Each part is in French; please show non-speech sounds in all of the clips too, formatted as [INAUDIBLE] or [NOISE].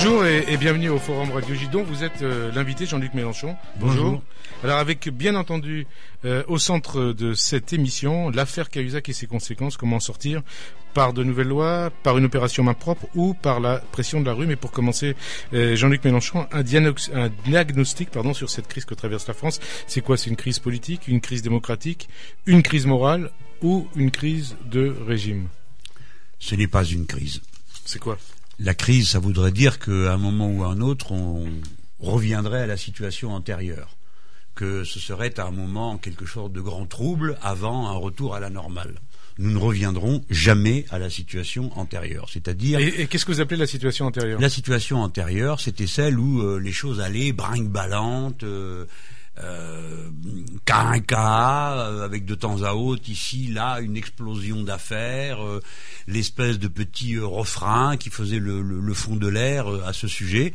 Bonjour et, bienvenue au Forum Radio Gidon. Vous êtes euh, l'invité Jean-Luc Mélenchon. Bonjour. Alors avec bien entendu euh, au centre de cette émission l'affaire Cahuzac et ses conséquences, comment sortir par de nouvelles lois, par une opération main propre ou par la pression de la rue. Mais pour commencer, euh, Jean-Luc Mélenchon, un, un diagnostic pardon, sur cette crise que traverse la France. C'est quoi? C'est une crise politique, une crise démocratique, une crise morale ou une crise de régime? Ce n'est pas une crise. C'est quoi? La crise, ça voudrait dire qu'à un moment ou à un autre, on reviendrait à la situation antérieure, que ce serait à un moment quelque chose de grand trouble avant un retour à la normale. Nous ne reviendrons jamais à la situation antérieure, c'est-à-dire. Et, qu'est-ce que vous appelez la situation antérieure? La situation antérieure, c'était celle où euh, les choses allaient brinque-ballantes. Euh, euh, cas un cas, euh, avec de temps à autre, ici, là, une explosion d'affaires, euh, l'espèce de petit euh, refrain qui faisait le, fond de l'air à ce sujet,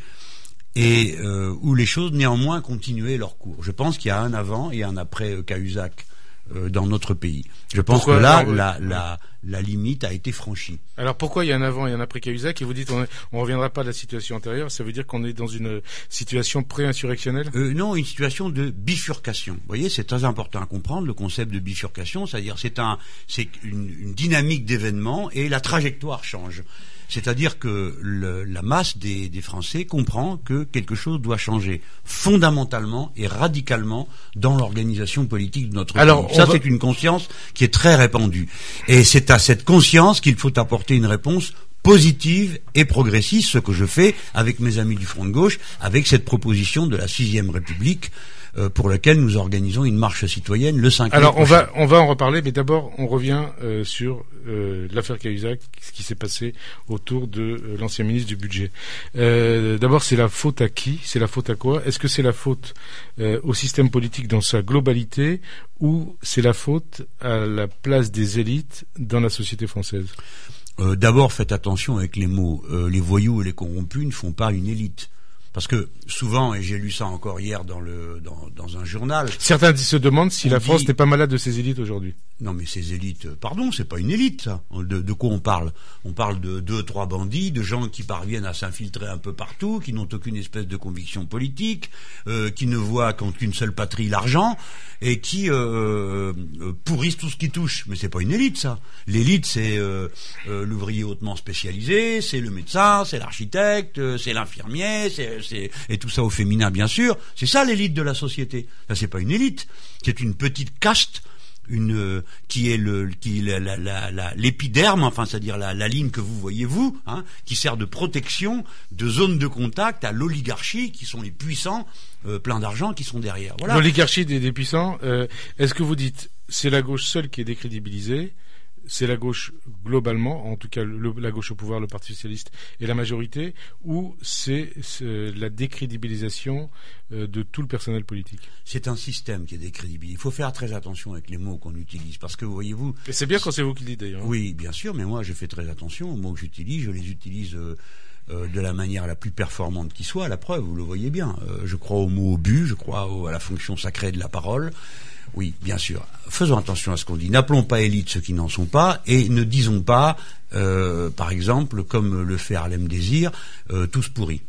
et où les choses néanmoins continuaient leur cours. Je pense qu'il y a un avant et un après Cahuzac euh, dans notre pays. Je pense que là, la, la, la, limite a été franchie. Alors pourquoi il y a un avant et un après Cahuzac et vous dites on ne reviendra pas à la situation antérieure Ça veut dire qu'on est dans une situation pré-insurrectionnelle? Euh, Non, une situation de bifurcation. Vous voyez, c'est très important à comprendre le concept de bifurcation, c'est-à-dire c'est un, c'est une, une dynamique d'événements et la trajectoire change. C'est-à-dire que la masse des, Français comprend que quelque chose doit changer fondamentalement et radicalement dans l'organisation politique de notre pays. Ça, c'est une conscience qui est très répandue. Et c'est à cette conscience qu'il faut apporter une réponse positive et progressiste, ce que je fais avec mes amis du Front de gauche, avec cette proposition de la sixième République euh, pour laquelle nous organisons une marche citoyenne le 5 Alors on va on va en reparler, mais d'abord on revient euh, sur euh, l'affaire Cahuzac, ce qui s'est passé autour de l'ancien ministre du budget. d'abord c'est la faute à qui? C'est la faute à quoi? Est-ce que c'est la faute au système politique dans sa globalité ou c'est la faute à la place des élites dans la société française? D'abord, faites attention avec les mots. les voyous et les corrompus ne font pas une élite. Parce que souvent, et j'ai lu ça encore hier dans, le, dans, dans un journal. Certains se demandent si la France n'est pas malade de ses élites aujourd'hui. Non, mais ces élites, pardon, c'est pas une élite, ça. De, de, quoi on parle? On parle de deux, trois bandits, de gens qui parviennent à s'infiltrer un peu partout, qui n'ont aucune espèce de conviction politique, euh, qui ne voient qu'une seule patrie, l'argent, et qui euh, euh, pourrissent tout ce qui touche. Mais c'est pas une élite, ça. L'élite, c'est euh, l'ouvrier hautement spécialisé, c'est le médecin, c'est l'architecte, c'est l'infirmier, c'est et tout ça au féminin bien sûr. C'est ça l'élite de la société. Ça c'est pas une élite, c'est une petite caste une qui est le qui l'épiderme, enfin c'est-à-dire la, ligne que vous voyez vous, hein, qui sert de protection, de zone de contact à l'oligarchie, qui sont les puissants, euh, plein d'argent, qui sont derrière. L'oligarchie des, puissants. Euh, est-ce que vous dites c'est la gauche seule qui est décrédibilisée c'est la gauche globalement, en tout cas la gauche au pouvoir, le Parti socialiste et la majorité, ou c'est la décrédibilisation euh, de tout le personnel politique C'est un système qui est décrédibilisé. Il faut faire très attention avec les mots qu'on utilise, parce que voyez-vous... c'est bien quand c'est vous qui le dites d'ailleurs. Oui, bien sûr, mais moi je fais très attention aux mots que j'utilise, je les utilise... Euh, euh, de la manière la plus performante qui soit, la preuve, vous le voyez bien. je crois au mot au but, je crois à la fonction sacrée de la parole, oui, bien sûr. Faisons attention à ce qu'on dit. N'appelons pas élite ceux qui n'en sont pas et ne disons pas, euh, par exemple, comme le fait Harlem Désir, euh, tous pourris.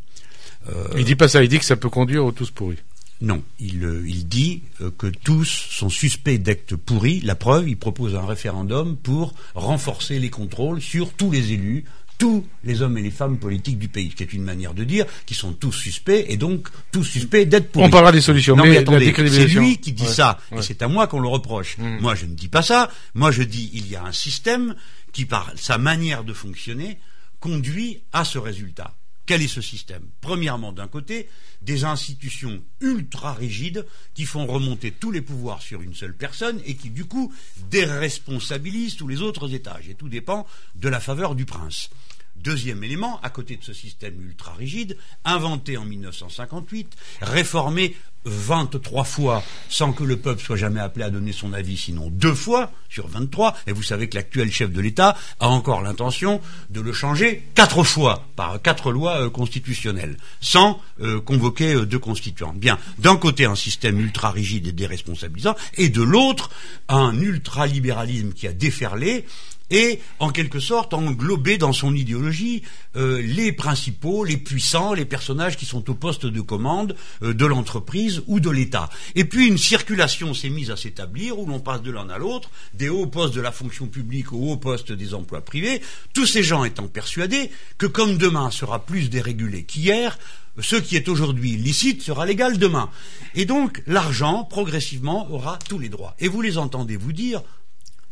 Euh, il dit pas ça, il dit que ça peut conduire aux tous pourris. Non, il, il dit que tous sont suspects d'actes pourris. La preuve, il propose un référendum pour renforcer les contrôles sur tous les élus, tous les hommes et les femmes politiques du pays, ce qui est une manière de dire qu'ils sont tous suspects et donc tous suspects d'être pourris. On parlera des solutions, mais, attendez, c'est lui qui dit ça et c'est à moi qu'on le reproche. Mm. Moi, je ne dis pas ça. Moi, je dis il y a un système qui, par sa manière de fonctionner, conduit à ce résultat. Quel est ce système? Premièrement, d'un côté, des institutions ultra rigides qui font remonter tous les pouvoirs sur une seule personne et qui, du coup, déresponsabilisent tous les autres étages. Et tout dépend de la faveur du prince. Deuxième élément, à côté de ce système ultra rigide, inventé en 1958, réformé 23 fois sans que le peuple soit jamais appelé à donner son avis, sinon deux fois sur 23. Et vous savez que l'actuel chef de l'État a encore l'intention de le changer quatre fois par quatre lois euh, constitutionnelles, sans euh, convoquer euh, deux constituants. Bien, d'un côté un système ultra rigide et déresponsabilisant, et de l'autre un ultralibéralisme qui a déferlé et en quelque sorte englober dans son idéologie euh, les principaux, les puissants, les personnages qui sont au poste de commande euh, de l'entreprise ou de l'État. Et puis une circulation s'est mise à s'établir où l'on passe de l'un à l'autre, des hauts postes de la fonction publique aux hauts postes des emplois privés, tous ces gens étant persuadés que comme demain sera plus dérégulé qu'hier, ce qui est aujourd'hui licite sera légal demain. Et donc l'argent, progressivement, aura tous les droits. Et vous les entendez vous dire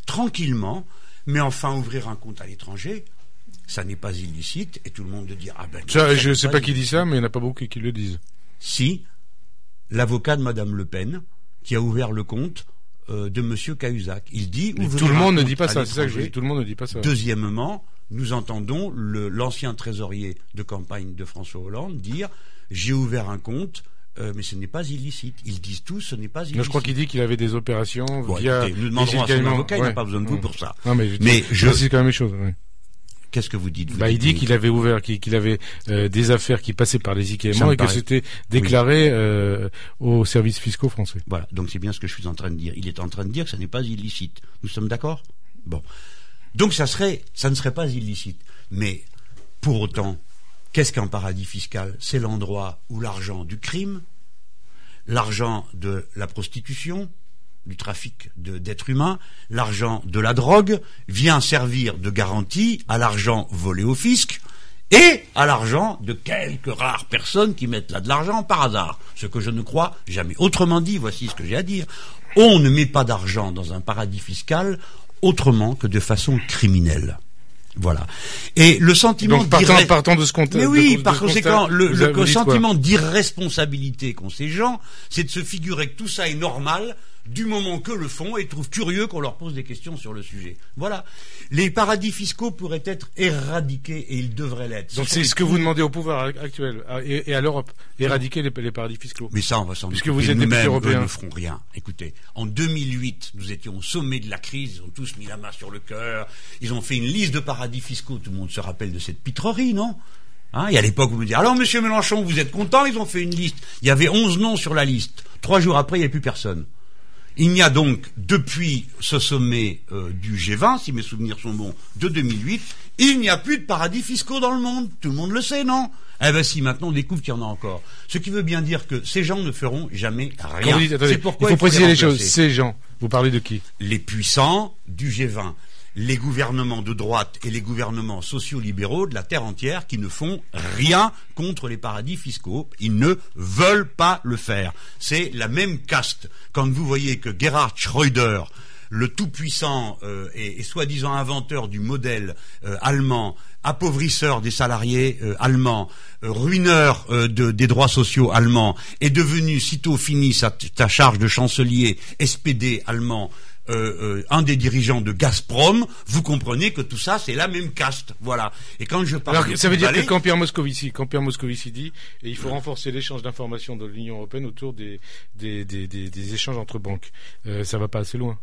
tranquillement, mais enfin ouvrir un compte à l'étranger, ça n'est pas illicite, et tout le monde de dire ah ben. je ne sais pas, qui dit ça, mais il n'y en a pas beaucoup qui le disent. Si l'avocat de Madame Le Pen, qui a ouvert le compte euh, de Monsieur Cahuzac, il dit. tout le monde ne dit pas ça. C'est ça que je dis. Tout le monde ne dit pas ça. Deuxièmement, nous entendons l'ancien trésorier de campagne de François Hollande dire j'ai ouvert un compte euh, mais ce n'est pas illicite. Ils disent tous, ce n'est pas illicite. je crois qu'il dit qu'il avait des opérations via. nous demanderons à son avocat, il n'a pas besoin de vous pour ça. Non, mais je, mais je... c'est quand même une chose. Qu'est-ce que vous dites bah, Il dit qu'il avait ouvert, qu'il avait euh, des affaires qui passaient par les IKEA et que c'était déclaré euh, aux services fiscaux français. Voilà, donc c'est bien ce que je suis en train de dire. Il est en train de dire que ce n'est pas illicite. Nous sommes d'accord? Bon. Donc ça serait, ça ne serait pas illicite. Mais pour autant, qu'est-ce qu'un paradis fiscal? C'est l'endroit où l'argent du crime, l'argent de la prostitution, du trafic d'êtres humains, l'argent de la drogue vient servir de garantie à l'argent volé au fisc et à l'argent de quelques rares personnes qui mettent là de l'argent par hasard, ce que je ne crois jamais. Autrement dit, voici ce que j'ai à dire, on ne met pas d'argent dans un paradis fiscal autrement que de façon criminelle. Voilà. Et le sentiment Donc, partant, de ce contexte. Mais oui, par conséquent, le, le sentiment d'irresponsabilité qu'ont ces gens, c'est de se figurer que tout ça est normal, du moment que le font et trouvent curieux qu'on leur pose des questions sur le sujet. Voilà. Les paradis fiscaux pourraient être éradiqués et ils devraient l'être. Donc c'est ce que vous demandez au pouvoir actuel et, à l'Europe, éradiquer les, paradis fiscaux. Mais ça, on va s'en Puisque vous êtes député européen. Eux ne feront rien. Écoutez, en 2008, nous étions au sommet de la crise, ils ont tous mis la main sur le cœur, ils ont fait une liste de paradis fiscaux, tout le monde se rappelle de cette pitrerie, non? Hein, et à l'époque, vous me dites, alors monsieur Mélenchon, vous êtes content Ils ont fait une liste. Il y avait 11 noms sur la liste. Trois jours après, il n'y avait plus personne. Il n'y a donc, depuis ce sommet euh, du G20, si mes souvenirs sont bons, de 2008, il n'y a plus de paradis fiscaux dans le monde. Tout le monde le sait, non? Eh bien si, maintenant on découvre qu'il y en a encore. Ce qui veut bien dire que ces gens ne feront jamais rien. C'est pourquoi il faut, préciser les choses. Ces gens, vous parlez de qui? Les puissants du G20 les gouvernements de droite et les gouvernements sociaux-libéraux de la terre entière qui ne font rien contre les paradis fiscaux. Ils ne veulent pas le faire. C'est la même caste. Quand vous voyez que Gerhard Schröder, le tout-puissant euh, et, soi-disant inventeur du modèle euh, allemand, appauvrisseur des salariés euh, allemands, ruineur des droits sociaux allemands, est devenu, sitôt fini sa, sa charge de chancelier SPD allemand, euh, euh, un des dirigeants de Gazprom, vous comprenez que tout ça c'est la même caste, voilà. Et quand je parle, Alors, ça veut dire que quand Pierre Moscovici, quand Pierre Moscovici dit, et il faut renforcer l'échange d'informations de l'Union européenne autour des des, des, des, échanges entre banques, euh, ça va pas assez loin.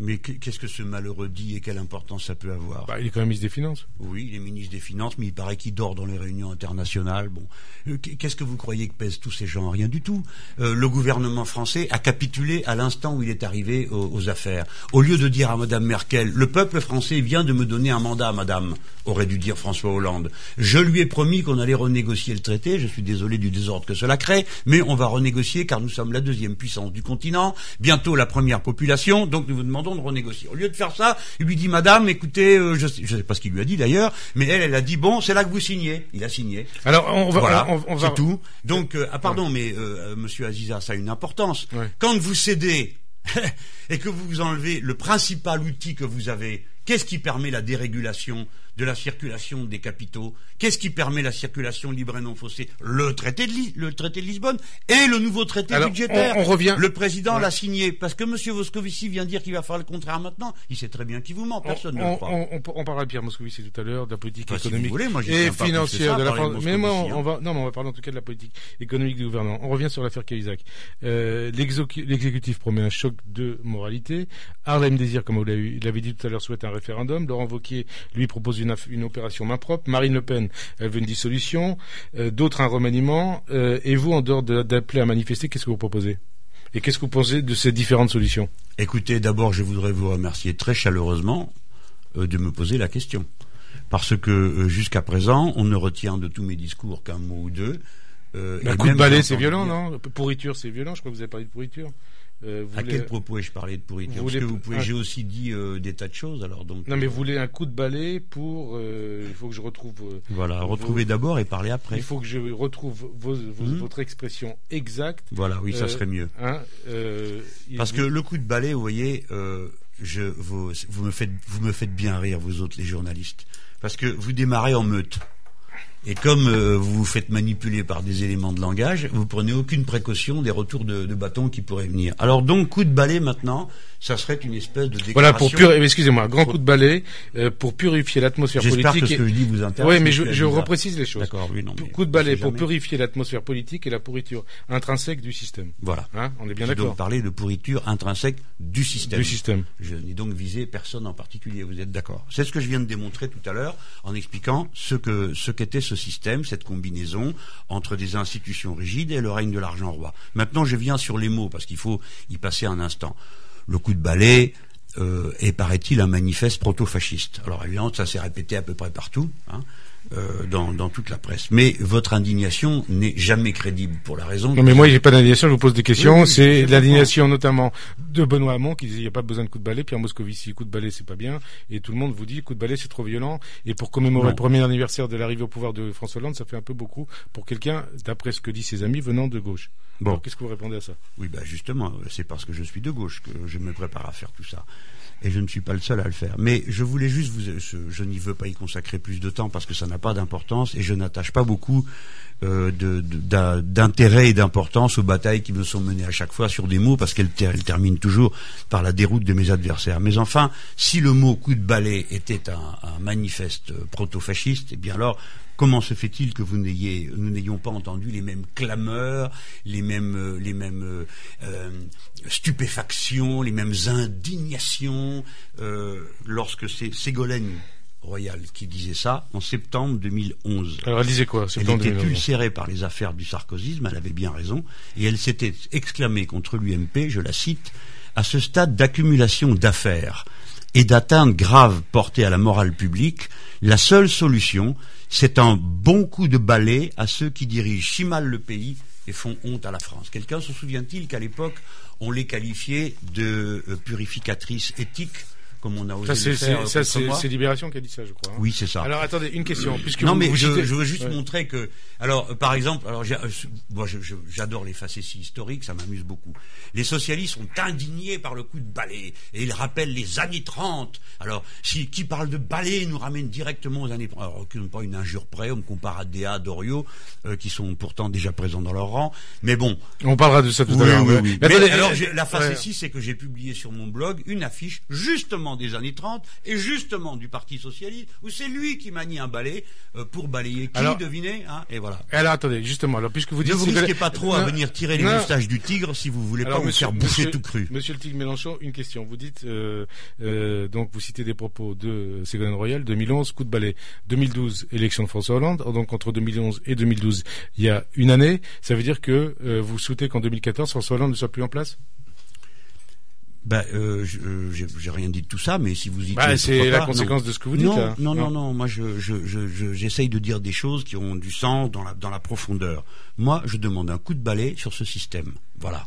Mais qu'est-ce que ce malheureux dit et quelle importance ça peut avoir bah, Il est quand même ministre des Finances. Oui, il est ministre des Finances, mais il paraît qu'il dort dans les réunions internationales. Bon, euh, qu'est-ce que vous croyez que pèsent tous ces gens? Rien du tout. Euh, le gouvernement français a capitulé à l'instant où il est arrivé aux, affaires. Au lieu de dire à Madame Merkel, le peuple français vient de me donner un mandat, Madame, aurait dû dire François Hollande. Je lui ai promis qu'on allait renégocier le traité. Je suis désolé du désordre que cela crée, mais on va renégocier car nous sommes la deuxième puissance du continent, bientôt la première population. Donc nous vous demandons de renégocier. Au lieu de faire ça, il lui dit Madame, écoutez, euh, je ne sais pas ce qu'il lui a dit d'ailleurs, mais elle, elle a dit bon, c'est là que vous signez. Il a signé. Alors on va, voilà, on, va... c'est tout. Donc euh, ah pardon, mais euh, Monsieur Aziza, ça a une importance. Quand vous cédez [LAUGHS] et que vous enlevez le principal outil que vous avez, qu'est-ce qui permet la dérégulation de la circulation des capitaux. Qu'est-ce qui permet la circulation libre et non faussée le traité, de le traité de Lisbonne et le nouveau traité budgétaire. On, revient. Le président l'a signé parce que M. Moscovici vient dire qu'il va faire le contraire maintenant. Il sait très bien qu'il vous ment. Personne ne le croit. On, on, parlera de Pierre Moscovici tout à l'heure, de la politique économique et financière de la France. Mais moi, on va, non, mais on va parler en tout cas de la politique économique du gouvernement. On revient sur l'affaire Cahuzac. Euh, L'exécutif promet un choc de moralité. Harlem Désir, comme vous l'avez dit tout à l'heure, souhaite un référendum. Laurent Wauquiez, lui, propose une une, opération main propre. Marine Le Pen, elle veut une dissolution. Euh, d'autres un remaniement. Euh, et vous, en dehors d'appeler à manifester, qu'est-ce que vous proposez? Et qu'est-ce que vous pensez de ces différentes solutions? Écoutez, d'abord, je voudrais vous remercier très chaleureusement euh, de me poser la question. Parce que jusqu'à présent, on ne retient de tous mes discours qu'un mot ou deux. Euh, un coup de balai, c'est violent, non? Pourriture, c'est violent. Je crois que vous avez parlé de pourriture. Euh, à quel propos ai-je parlé de pourriture Parce que vous pouvez, j'ai aussi dit euh, des tas de choses. Alors donc. Non, mais vous voulez un coup de balai pour. Euh, il faut que je retrouve. voilà, retrouver d'abord et parler après. Il faut que je retrouve hmm. votre expression exacte. Voilà, oui, ça serait mieux. Hein, Parce que le coup de balai, vous voyez, je, vous, vous me faites, vous me faites bien rire, vous autres les journalistes, parce que vous démarrez en meute. Et comme euh, vous vous faites manipuler par des éléments de langage, vous prenez aucune précaution des retours de, de bâton qui pourraient venir. Alors donc, coup de balai maintenant, ça serait une espèce de déclaration. Voilà, pour pur... excusez-moi, grand coup de balai euh, pour purifier l'atmosphère politique. J'espère que ce que je dis vous intéresse. Oui, mais je, je reprécise les choses. D'accord, oui, non. coup de balai pour purifier l'atmosphère politique et la pourriture intrinsèque du système. Voilà. Hein, on est bien d'accord. donc parler de pourriture intrinsèque du système. Du système. Je n'ai donc visé personne en particulier. Vous êtes d'accord C'est ce que je viens de démontrer tout à l'heure en expliquant ce que ce qu'était ce système, cette combinaison entre des institutions rigides et le règne de l'argent roi. Maintenant, je viens sur les mots parce qu'il faut y passer un instant le coup de balai euh, est, paraît-il, un manifeste proto-fasciste. Alors évidemment, ça s'est répété à peu près partout. Hein. Euh, dans, dans, toute la presse. Mais votre indignation n'est jamais crédible pour la raison. Non, mais moi, j'ai pas d'indignation. Je vous pose des questions. c'est l'indignation notamment de Benoît Hamon qui disait il n'y a pas besoin de coup de balai. Pierre Moscovici, coup de balai, c'est pas bien. Et tout le monde vous dit coup de balai, c'est trop violent. Et pour commémorer le premier anniversaire de l'arrivée au pouvoir de François Hollande, ça fait un peu beaucoup pour quelqu'un, d'après ce que disent ses amis, venant de gauche. Bon, qu'est-ce que vous répondez à ça? Oui, bah justement, c'est parce que je suis de gauche que je me prépare à faire tout ça et je ne suis pas le seul à le faire. Mais je voulais juste vous, je, n'y veux pas y consacrer plus de temps parce que ça n'a pas d'importance et je n'attache pas beaucoup euh, d'intérêt et d'importance aux batailles qui me sont menées à chaque fois sur des mots parce qu'elles terminent toujours par la déroute de mes adversaires. Mais enfin, si le mot coup de balai était un, un manifeste proto-fasciste, eh bien alors Comment se fait-il que vous n'ayez, nous n'ayons pas entendu les mêmes clameurs, les mêmes, euh, les mêmes euh, euh, stupéfactions, les mêmes indignations lorsque c'est Ségolène Royal qui disait ça en septembre 2011. Alors elle disait quoi Elle était ulcérée par les affaires du sarkozysme, elle avait bien raison, et elle s'était exclamée contre l'UMP, je la cite, à ce stade d'accumulation d'affaires et d'atteinte grave portée à la morale publique, la seule solution, c'est un bon coup de balai à ceux qui dirigent si mal le pays et font honte à la France. Quelqu'un se souvient-il qu'à l'époque, on les qualifiait de euh, purificatrices éthiques comme on a osé ça, le faire. Ça, c'est Libération qui a dit ça, je crois. Hein. Oui, c'est ça. Alors attendez, une question. Puisque non, mais je, veux juste montrer que, alors, euh, par exemple, alors, euh, moi, j'adore les facéties historiques, ça m'amuse beaucoup. Les socialistes sont indignés par le coup de balai et ils rappellent les années 30. Alors, si qui parle de balai nous ramène directement aux années 30. Alors, pas une injure près, on me compare à Déa, Doriot, euh, qui sont pourtant déjà présents dans leur rang. Mais bon. On parlera de ça tout à l'heure. Mais, attendez, alors, la facétie, c'est que j'ai publié sur mon blog une affiche justement des années 30 et justement du Parti socialiste où c'est lui qui manie un balai euh, pour balayer qui, devinez hein, Et voilà. Alors attendez, justement, alors puisque vous dites ne vous risquez pas trop à venir tirer les moustaches du tigre si vous voulez pas vous faire bouffer tout cru. Monsieur le tigre Mélenchon, une question. Vous dites euh, euh, donc vous citez des propos de Ségolène Royal, 2011 coup de balai, 2012 élection de François Hollande. Donc entre 2011 et 2012, il y a une année. Ça veut dire que vous souhaitez qu'en 2014 François Hollande ne soit plus en place? Ben, euh, euh j'ai rien dit de tout ça, mais si vous y bah, c'est la conséquence de ce que vous dites. Non, non, non, non, Moi, je, j'essaye je, de dire des choses qui ont du sens dans la, dans la profondeur. Moi, je demande un coup de balai sur ce système. Voilà.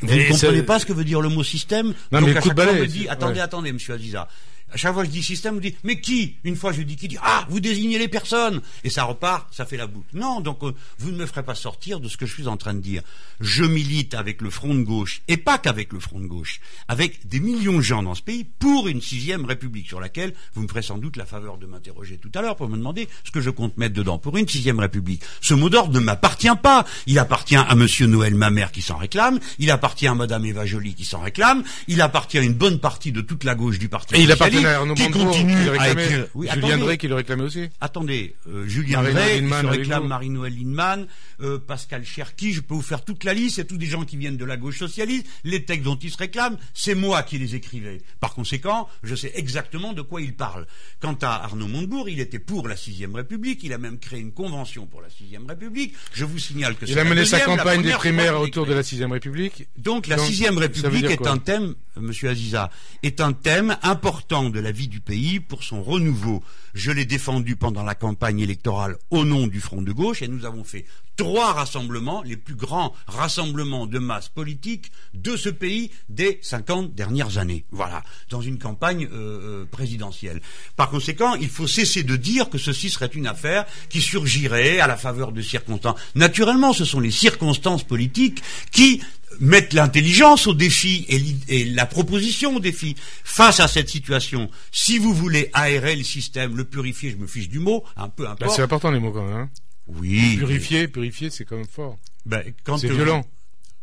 Vous ne comprenez pas ce que veut dire le mot système? Non, mais coup de balai. Me dit, attendez, attendez, Monsieur Aziza. À chaque fois que je dis système, vous dites mais qui? Une fois je dis qui dit ah vous désignez les personnes et ça repart, ça fait la boucle. Non, donc euh, vous ne me ferez pas sortir de ce que je suis en train de dire. Je milite avec le front de gauche et pas qu'avec le front de gauche, avec des millions de gens dans ce pays pour une sixième république sur laquelle vous me ferez sans doute la faveur de m'interroger tout à l'heure pour me demander ce que je compte mettre dedans pour une sixième république. Ce mot d'ordre ne m'appartient pas. Il appartient à Monsieur Noël Mamère qui s'en réclame. Il appartient à Madame Eva Joly qui s'en réclame. Il appartient à une bonne partie de toute la gauche du parti. Et il appartient qui continue à écrire. Julien Drey qui le réclamait aussi. Attendez, euh, Julien Drey, qui réclame Marie-Noël Lindemann, euh, Pascal Cherki, je peux vous faire toute la liste, c'est tous des gens qui viennent de la gauche socialiste, les textes dont ils se réclament, c'est moi qui les écrivais. Par conséquent, je sais exactement de quoi ils parlent. Quant à Arnaud Montebourg, il était pour la sixième République, il a même créé une convention pour la sixième République. Je vous signale que il a mené sa campagne des primaires autour de la sixième République. Donc la sixième République est un thème, Monsieur Aziza, est un thème important de la vie du pays pour son renouveau. Je l'ai défendu pendant la campagne électorale au nom du Front de gauche et nous avons fait trois rassemblements, les plus grands rassemblements de masse politique de ce pays des 50 dernières années. Voilà, dans une campagne euh, euh, présidentielle. Par conséquent, il faut cesser de dire que ceci serait une affaire qui surgirait à la faveur de circonstances. Naturellement, ce sont les circonstances politiques qui mettre l'intelligence au défi et, la proposition au défi face à cette situation. Si vous voulez aérer le système, le purifier, je me fiche du mot, un peu importe. Bah, c'est important les mots quand même. Hein oui. Purifier, purifier, c'est quand même fort. Ben, c'est violent.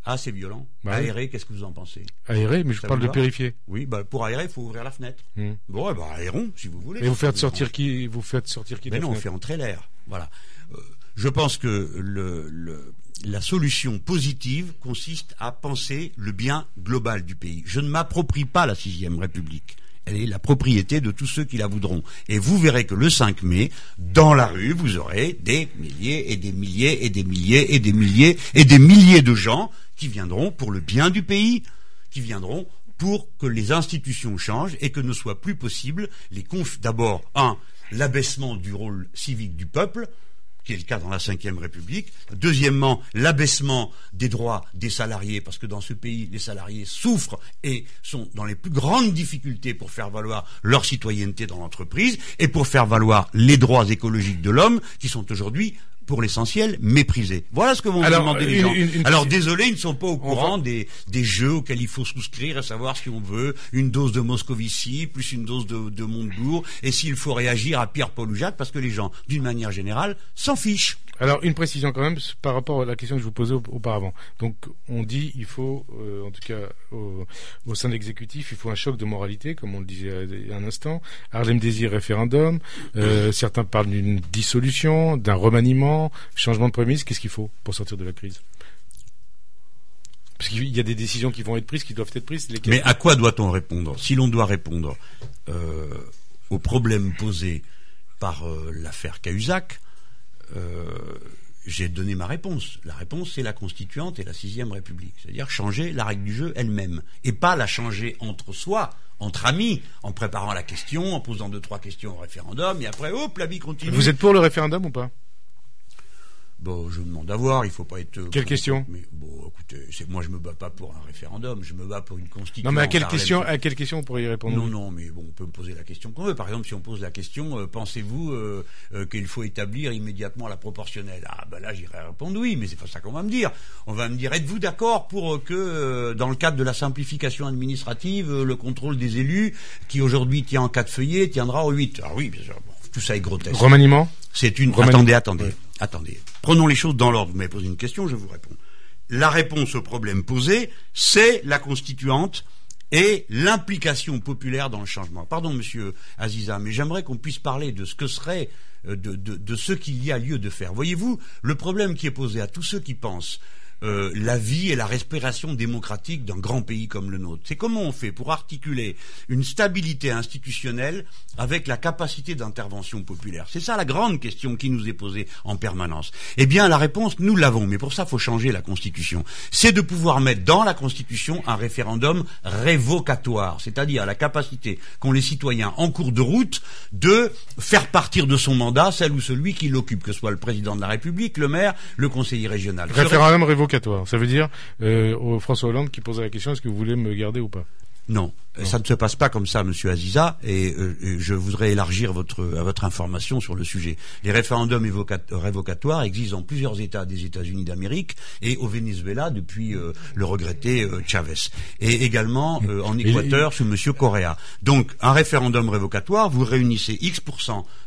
Ah, c'est violent. Bah aérer, qu'est-ce que vous en pensez? Aérer, mais je parle de purifier. Oui, bah, pour aérer, il faut ouvrir la fenêtre. Hmm. Bon, bah, aérons, si vous voulez. Et vous faites sortir qui Vous faites sortir qui Mais non, on fait entrer l'air. Voilà. Euh, je pense que le, le, la solution positive consiste à penser le bien global du pays. Je ne m'approprie pas la sixième République. Elle est la propriété de tous ceux qui la voudront. Et vous verrez que le 5 mai, dans la rue, vous aurez des milliers et des milliers et des milliers et des milliers et des milliers de gens qui viendront pour le bien du pays, qui viendront pour que les institutions changent et que ne soit plus possible les d'abord un l'abaissement du rôle civique du peuple, qui est le cas dans la Ve République. Deuxièmement, l'abaissement des droits des salariés, parce que dans ce pays, les salariés souffrent et sont dans les plus grandes difficultés pour faire valoir leur citoyenneté dans l'entreprise et pour faire valoir les droits écologiques de l'homme, qui sont aujourd'hui pour l'essentiel, méprisés. Voilà ce que vont demander les gens. Alors désolé, ils ne sont pas au courant des, des, jeux auxquels il faut souscrire, à savoir si on veut une dose de Moscovici, plus une dose de, de Montebourg, et s'il faut réagir à Pierre-Paul ou Jacques, parce que les gens, d'une manière générale, s'en fichent. Alors une précision quand même par rapport à la question que je vous posais auparavant. Donc on dit il faut, euh, en tout cas au, sein de l'exécutif, il faut un choc de moralité, comme on le disait il y a un instant. Harlem Désir référendum. Euh, certains parlent d'une dissolution, d'un remaniement, changement de prémisse. Qu'est-ce qu'il faut pour sortir de la crise? Parce qu'il y a des décisions qui vont être prises, qui doivent être prises. Mais à quoi doit-on répondre? Si l'on doit répondre euh, aux problèmes posés par l'affaire Cahuzac, euh, j'ai donné ma réponse. La réponse, c'est la constituante et la sixième République. C'est-à-dire changer la règle du jeu elle-même. Et pas la changer entre soi, entre amis, en préparant la question, en posant deux, trois questions au référendum, et après, hop, la vie continue. Vous êtes pour le référendum ou pas? Bon, je demande à voir, il faut pas être. Quelle question mais, Bon, écoutez, c'est moi je me bats pas pour un référendum, je me bats pour une constitution. Non, mais à quelle question, à quelle question on pourrait y répondre Non, non, mais bon, on peut me poser la question qu'on veut. Par exemple, si on pose la question, euh, pensez-vous euh, euh, qu'il faut établir immédiatement la proportionnelle? Ah, ben là, j'irai répondre oui, mais c'est pas ça qu'on va me dire. On va me dire, êtes-vous d'accord pour que, dans le cadre de la simplification administrative, le contrôle des élus, qui aujourd'hui tient en quatre feuillets, tiendra au 8 Ah oui, bien sûr. tout ça est grotesque. Remaniement? C'est une. Attendez, attendez. Attendez, prenons les choses dans l'ordre. Vous m'avez posé une question, je vous réponds. La réponse au problème posé, c'est la constituante et l'implication populaire dans le changement. Pardon, monsieur Aziza, mais j'aimerais qu'on puisse parler de ce que serait, euh, de, de ce qu'il y a lieu de faire. Voyez-vous, le problème qui est posé à tous ceux qui pensent euh, la vie et la respiration démocratique d'un grand pays comme le nôtre. C'est comment on fait pour articuler une stabilité institutionnelle avec la capacité d'intervention populaire? C'est ça la grande question qui nous est posée en permanence. Eh bien, la réponse, nous l'avons, mais pour ça, il faut changer la Constitution. C'est de pouvoir mettre dans la Constitution un référendum révocatoire, c'est-à-dire la capacité qu'ont les citoyens en cours de route de faire partir de son mandat celle ou celui qui l'occupe, que ce soit le président de la République, le maire, le conseiller régional. Référendum ça veut dire euh, François Hollande qui pose la question est-ce que vous voulez me garder ou pas? Non, ça ne se passe pas comme ça, Monsieur Aziza, et, euh, je voudrais élargir votre, votre information sur le sujet. Les référendums révocatoires existent dans plusieurs États des États-Unis d'Amérique et au Venezuela depuis euh, le regretté euh, Chavez, et également en Équateur sous Monsieur Correa. Donc, un référendum révocatoire, vous réunissez X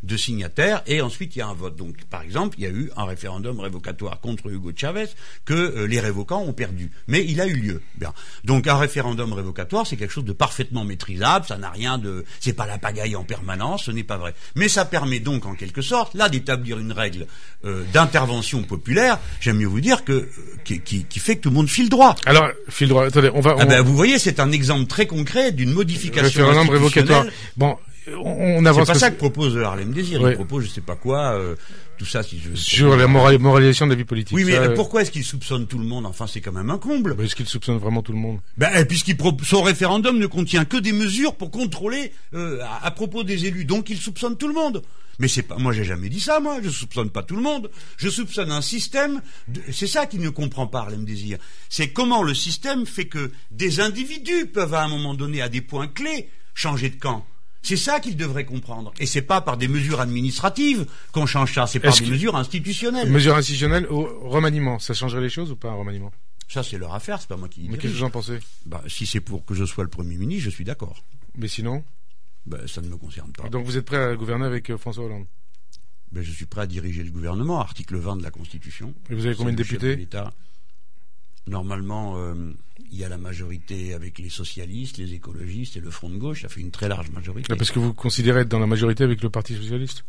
de signataires et ensuite il y a un vote. Donc, par exemple, il y a eu un référendum révocatoire contre Hugo Chavez que les révocants ont perdu, mais il a eu lieu. Bien. Donc, un référendum révocatoire, c'est quelque chose de parfait parfaitement maîtrisable, ça n'a rien de, c'est pas la pagaille en permanence, ce n'est pas vrai. Mais ça permet donc en quelque sorte là d'établir une règle euh, d'intervention populaire. J'aime mieux vous dire que euh, qui, qui, fait que tout le monde file droit. Alors file droit. Attendez, on va. Ah ben, vous voyez, c'est un exemple très concret d'une modification référendum révocatoire. Bon, on, avance. C'est pas ça que propose Harlem Désir. Il propose, je sais pas quoi. Euh, tout ça, si je sur la moralisation de la vie politique. Oui, mais euh, pourquoi est-ce qu'il soupçonne tout le monde? Enfin, c'est quand même un comble. Est-ce qu'il soupçonne vraiment tout le monde? Ben, puisqu'il son référendum ne contient que des mesures pour contrôler euh, à, propos des élus, donc il soupçonne tout le monde. Mais c'est pas, moi j'ai jamais dit ça, moi. Je soupçonne pas tout le monde. Je soupçonne un système. C'est ça qu'il ne comprend pas, Harlem Désir. C'est comment le système fait que des individus peuvent à un moment donné, à des points clés, changer de camp. C'est ça qu'il devrait comprendre. Et c'est pas par des mesures administratives qu'on change ça, c'est par des mesures institutionnelles. Mesures institutionnelles au remaniement, ça changerait les choses ou pas un remaniement? Ça c'est leur affaire, c'est pas moi qui. Mais qu'est-ce que vous en pensez? Bah, si c'est pour que je sois le premier ministre, je suis d'accord. Mais sinon? Bah, ça ne me concerne pas. Donc vous êtes prêt à gouverner avec euh, François Hollande? Ben, je suis prêt à diriger le gouvernement, article 20 de la Constitution. Et vous avez combien de députés? Normalement, euh, il y a la majorité avec les socialistes, les écologistes et le Front de gauche. Ça fait une très large majorité. Parce que vous considérez être dans la majorité avec le Parti socialiste?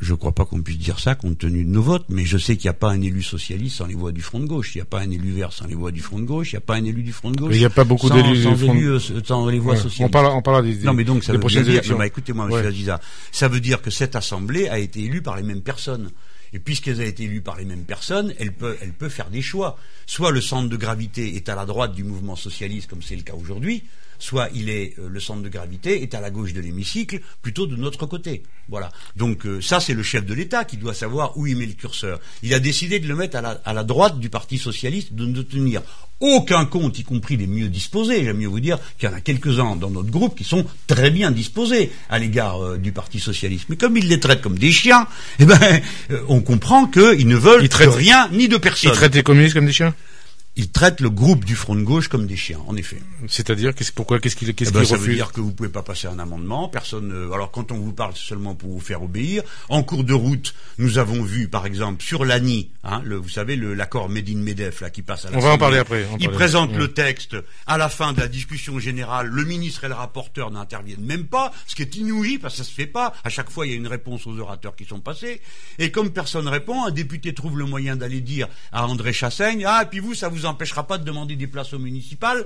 Je ne crois pas qu'on puisse dire ça compte tenu de nos votes, mais je sais qu'il n'y a pas un élu socialiste sans les voix du Front de gauche, il n'y a pas un élu vert sans les voix du Front de gauche, il n'y a pas un élu du Front de gauche. il n'y a pas beaucoup d'élus sans, euh, sans, les voix socialistes. On parle, on parle des, non, mais donc ça veut prochaines dire, élections. écoutez-moi, M. Aziza, ça veut dire que cette assemblée a été élue par les mêmes personnes. Et puisqu'elle a été élue par les mêmes personnes, elle peut, elle peut faire des choix. Soit le centre de gravité est à la droite du mouvement socialiste, comme c'est le cas aujourd'hui, soit il est euh, le centre de gravité est à la gauche de l'hémicycle, plutôt de notre côté. Voilà. Donc euh, ça, c'est le chef de l'État qui doit savoir où il met le curseur. Il a décidé de le mettre à la, à la droite du Parti socialiste, de ne tenir aucun compte, y compris les mieux disposés. J'aime mieux vous dire qu'il y en a quelques-uns dans notre groupe qui sont très bien disposés à l'égard euh, du Parti socialiste. Mais comme ils les traitent comme des chiens, [LAUGHS] eh ben, on comprend qu'ils ne veulent rien ni de personne. Ils traitent les communistes comme des chiens? Il traite le groupe du Front de gauche comme des chiens, en effet. C'est-à-dire, qu'est-ce, pourquoi, qu'est-ce qu'il, qu'est-ce eh ben, qu'il Ça veut dire que vous pouvez pas passer un amendement. Personne. alors, quand on vous parle, c'est seulement pour vous faire obéir. En cours de route, nous avons vu, par exemple, sur l'ANI, hein, le, vous savez, le, l'accord Medine Medef là qui passe à la. On va en parler après. il présente le texte à la fin de la discussion générale. Le ministre et le rapporteur n'interviennent même pas, ce qui est inouï parce que ça se fait pas. À chaque fois, il y a une réponse aux orateurs qui sont passés. Et comme personne répond, un député trouve le moyen d'aller dire à André Chassaigne, ah, et puis vous, ça vous empêchera pas de demander des places au municipal,